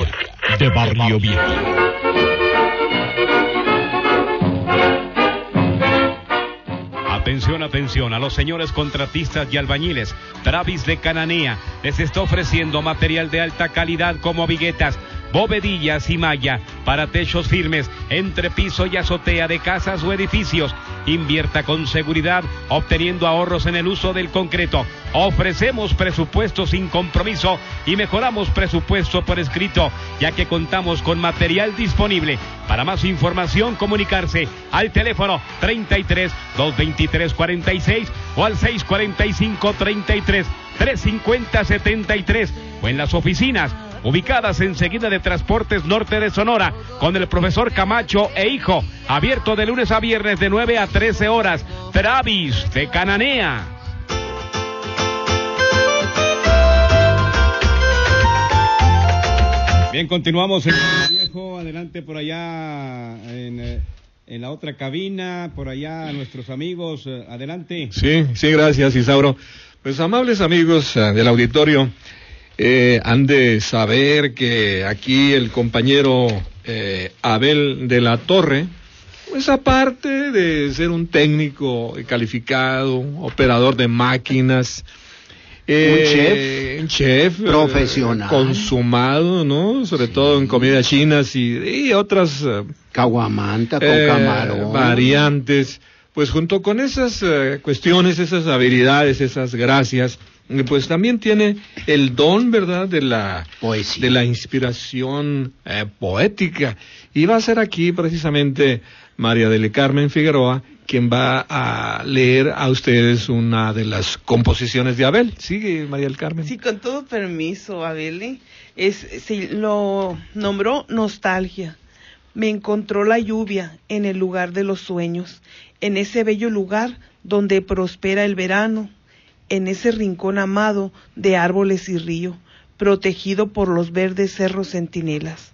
de Barrio Viejo. Atención, atención a los señores contratistas y albañiles. Travis de Cananea les está ofreciendo material de alta calidad como viguetas, bovedillas y malla para techos firmes, entre piso y azotea de casas o edificios. Invierta con seguridad, obteniendo ahorros en el uso del concreto. Ofrecemos presupuesto sin compromiso y mejoramos presupuesto por escrito, ya que contamos con material disponible. Para más información, comunicarse al teléfono 33 223 46 o al 645 33 350 73 o en las oficinas ubicadas enseguida de Transportes Norte de Sonora, con el profesor Camacho e hijo, abierto de lunes a viernes de 9 a 13 horas. Travis de Cananea. Bien, continuamos en el viejo, adelante por allá en, eh, en la otra cabina, por allá nuestros amigos, eh, adelante. Sí, sí, gracias, Isauro. Pues amables amigos eh, del auditorio, eh, han de saber que aquí el compañero eh, Abel de la Torre, pues aparte de ser un técnico calificado, operador de máquinas, Eh, un chef, eh, Profesional. consumado, ¿no? Sobre todo en comidas chinas y, y otras eh, Caguamanta con camarón. variantes. Pues junto con esas cuestiones, esas habilidades, esas gracias, pues también tiene el don, ¿verdad?, de la, de la inspiración eh, poética. Y va a ser aquí precisamente María del Carmen Figueroa quien va a leer a ustedes una de las composiciones de Abel. Sigue, María del Carmen. Sí, con todo permiso, Abeli. Es, se lo nombró nostalgia. Me encontró la lluvia en el lugar de los sueños, en ese bello lugar donde prospera el verano, en ese rincón amado de árboles y río, protegido por los verdes cerros centinelas.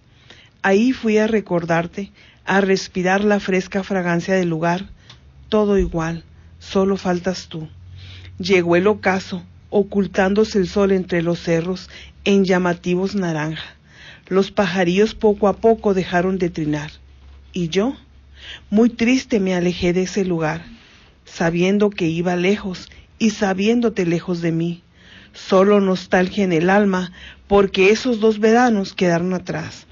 Ahí fui a recordarte, a respirar la fresca fragancia del lugar, todo igual, solo faltas tú. Llegó el ocaso, ocultándose el sol entre los cerros en llamativos naranja. Los pajarillos poco a poco dejaron de trinar. Y yo, muy triste, me alejé de ese lugar, sabiendo que iba lejos y sabiéndote lejos de mí. Solo nostalgia en el alma, porque esos dos veranos quedaron atrás,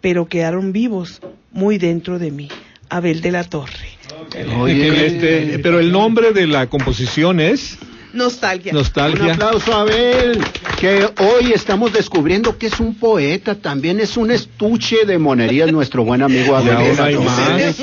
pero quedaron vivos muy dentro de mí. Abel de la Torre. Oye, este, pero el nombre de la composición es Nostalgia. Nostalgia. Un aplauso a Abel, que hoy estamos descubriendo que es un poeta, también es un estuche de monerías nuestro buen amigo <laughs> Abel. ahora hay más.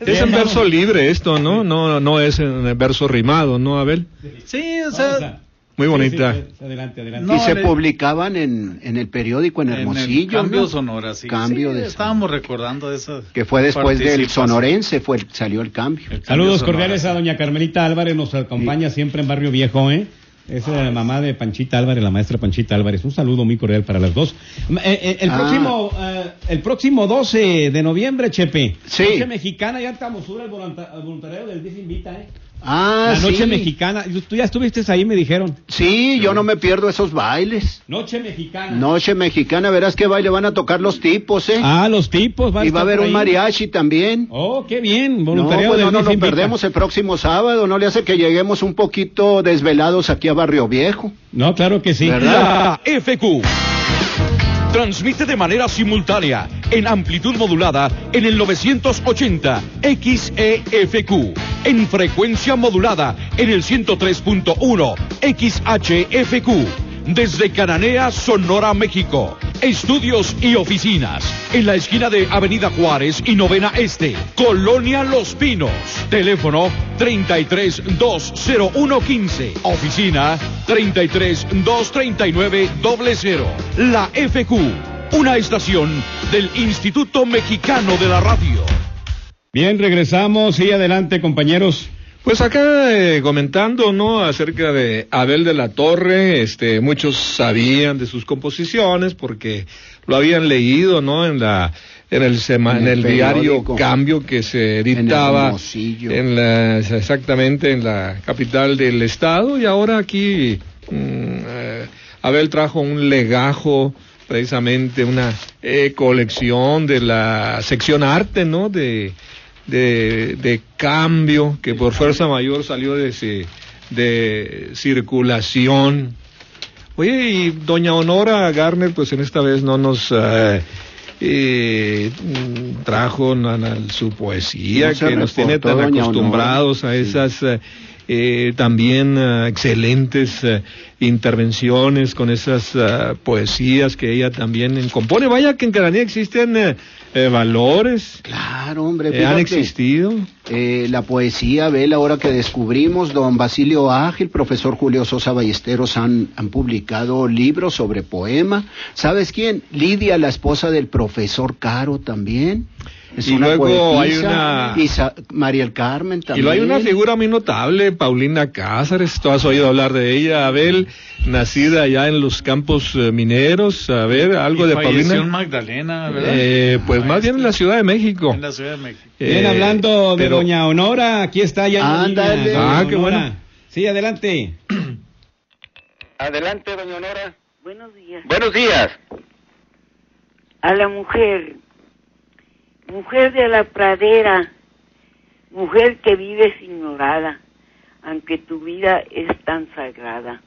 Es en verso libre esto, ¿no? No, no es en verso rimado, ¿no, Abel? Sí, o sea, Muy bonita. adelante, adelante. y se publicaban en, en el periódico en en el Hermosillo. cambio ¿no? sonora, sí. Cambio Sí, de estábamos recordando eso. que fue después del sonorense, fue salió el cambio. Saludos cordiales a doña Carmelita Álvarez, nos acompaña siempre en Barrio Viejo, ¿eh? Es la mamá de Panchita Álvarez, la maestra Panchita Álvarez. Un saludo muy cordial para las dos. Eh, eh, el, Ah. próximo, eh, el próximo 12 de noviembre, Chepe. Sí. Noche mexicana, sur el volunta- el voluntariado del DIF invita, ¿eh? Ah, la noche sí. mexicana. Tú ya estuviste ahí, me dijeron. Sí, yo no me pierdo esos bailes. Noche mexicana. Noche mexicana, verás qué baile van a tocar los tipos, ¿eh? Ah, los tipos. y va a haber un mariachi también. Oh, qué bien. No, Voluntariado pues no nos lo perdemos el próximo sábado, no le hace que lleguemos un poquito desvelados aquí a Barrio Viejo. No, claro que sí. La <laughs> FQ. Transmite de manera simultánea, en amplitud modulada, en el 980 XEFQ. En frecuencia modulada, en el 103.1 XHFQ. Desde Cananea, Sonora, México. Estudios y oficinas. En la esquina de Avenida Juárez y Novena Este. Colonia Los Pinos. Teléfono 33 20115. Oficina 33 239 00. La FQ. Una estación del Instituto Mexicano de la Radio. Bien, regresamos y adelante, compañeros. Pues acá eh, comentando, ¿no? Acerca de Abel de la Torre, este, muchos sabían de sus composiciones porque lo habían leído, ¿no? En la, en el sema- En en el diario. Cambio que se editaba en la, exactamente en la capital del estado y ahora aquí mm, eh, Abel trajo un legajo precisamente una eh, colección de la sección arte, ¿no? De, de, de cambio que por fuerza mayor salió de, ese- de circulación. Oye, y doña Honora Garner, pues en esta vez no nos eh, eh, trajo na- na- su poesía, No que nos tiene tan acostumbrados a esas eh, eh, también eh, excelentes eh, intervenciones con esas eh, poesías que ella también compone. Vaya que en Cananea existen eh, valores. Claro, hombre, Eh, han existido. La poesía, Abel, ahora que descubrimos, don Basilio Ágil, profesor Julio Sosa Ballesteros han, han publicado libros sobre poema. ¿Sabes quién? Lidia, la esposa del profesor Caro también. Es Y una luego hay una- Y Sa- María el Carmen Y también. lo hay una figura muy notable, Paulina Cázares, tú has oído hablar de ella, Abel, nacida allá en los campos eh, mineros, a ver, algo Y de en Paulina. Magdalena, ¿verdad? Eh, pues más bien en la Ciudad de México. En la Ciudad de México. Bien, Eh, hablando de pero- doña Honora, aquí está ya. en la Ándale. Ah, qué bueno. Sí, adelante. Adelante, doña Honora. Buenos días. Buenos días. A la mujer, mujer de la pradera, mujer que vives ignorada, aunque tu vida es tan sagrada.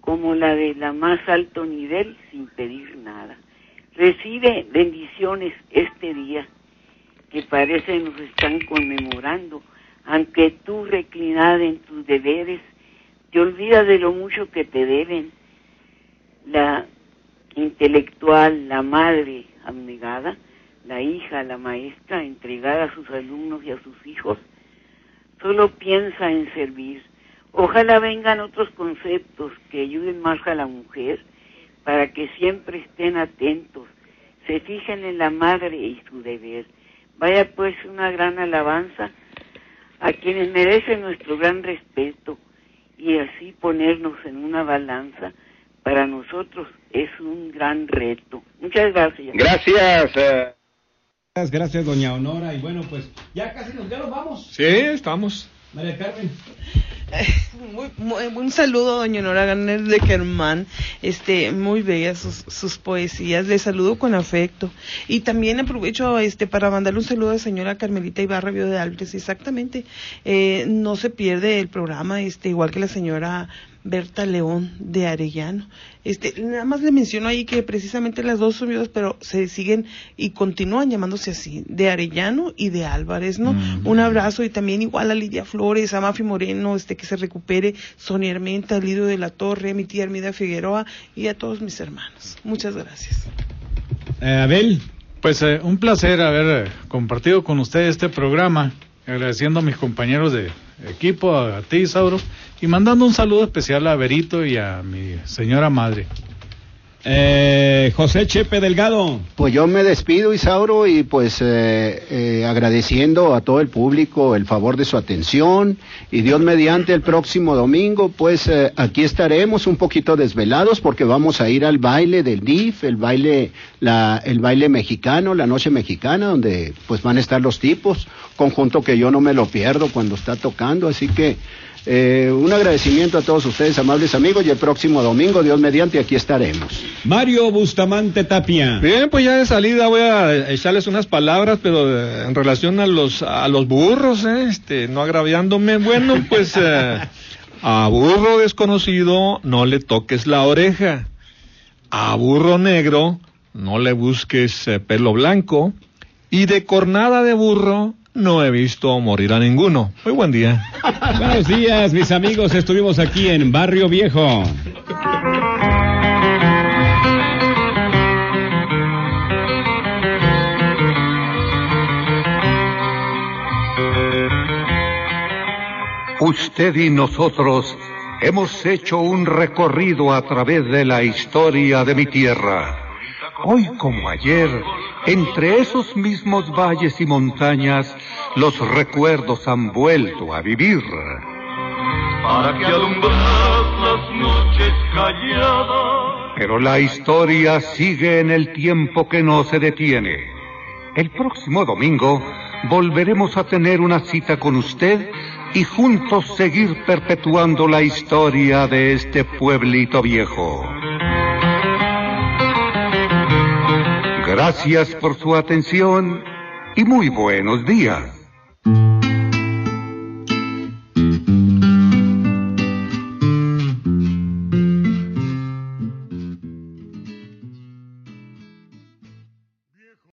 como la de la más alto nivel sin pedir nada. Recibe bendiciones este día que parece nos están conmemorando, aunque tú reclinada en tus deberes, te olvidas de lo mucho que te deben. La intelectual, la madre abnegada, la hija, la maestra entregada a sus alumnos y a sus hijos, solo piensa en servir. Ojalá vengan otros conceptos que ayuden más a la mujer para que siempre estén atentos, se fijen en la madre y su deber. Vaya pues una gran alabanza a quienes merecen nuestro gran respeto y así ponernos en una balanza para nosotros es un gran reto. Muchas gracias. Gracias. eh. Gracias, doña Honora. Y bueno, pues ya casi nos, ya nos vamos. Sí, estamos. María Carmen. Muy, muy- un saludo, doña Nora Garner de Germán. Este, muy bellas sus, sus poesías. Le saludo con afecto. Y también aprovecho este para mandarle un saludo a la señora Carmelita Ibarra Bio de Álvarez. Exactamente. Eh, no se pierde el programa, este, igual que la señora Berta León de Arellano. Este, nada más le menciono ahí que precisamente las dos son viudas, pero se siguen y continúan llamándose así, de Arellano y de Álvarez, ¿no? Un abrazo y también igual a Lidia Flores, a Mafi Moreno, este, que se recupere, Sonia Hermenta, Lidio de la Torre, mi tía Hermida Figueroa y a todos mis hermanos. Muchas gracias. Eh, Abel. Pues eh, un placer haber eh, compartido con ustedes este programa, agradeciendo a mis compañeros de equipo, a, ti, Sauro, y mandando un saludo especial a Berito y a mi señora madre. Eh, José Chepe Delgado. Pues yo me despido, Isauro, y pues eh, eh, agradeciendo a todo el público el favor de su atención. Y Dios mediante el próximo domingo, pues eh, aquí estaremos un poquito desvelados porque vamos a ir al baile del DIF, el baile, la, el baile mexicano, la noche mexicana, donde pues van a estar los tipos, conjunto que yo no me lo pierdo cuando está tocando. Así que eh, un agradecimiento a todos ustedes, amables amigos, y el próximo domingo, Dios mediante, aquí estaremos. Mario Bustamante Tapia. Bien, pues ya de salida voy a echarles unas palabras, pero eh, en relación a los a los burros, ¿eh? este, no agraviándome. Bueno, <laughs> pues eh, a burro desconocido no le toques la oreja. A burro negro no le busques eh, pelo blanco. Y de cornada de burro no he visto morir a ninguno. Muy buen día. <laughs> Buenos días, mis amigos. Estuvimos aquí en Barrio Viejo. Usted y nosotros hemos hecho un recorrido a través de la historia de mi tierra. Hoy como ayer, entre esos mismos valles y montañas, los recuerdos han vuelto a vivir. para que alumbras las noches calladas. Pero la historia sigue en el tiempo que no se detiene. El próximo domingo volveremos a tener una cita con usted y juntos seguir perpetuando la historia de este pueblito viejo. Gracias por su atención y muy buenos días.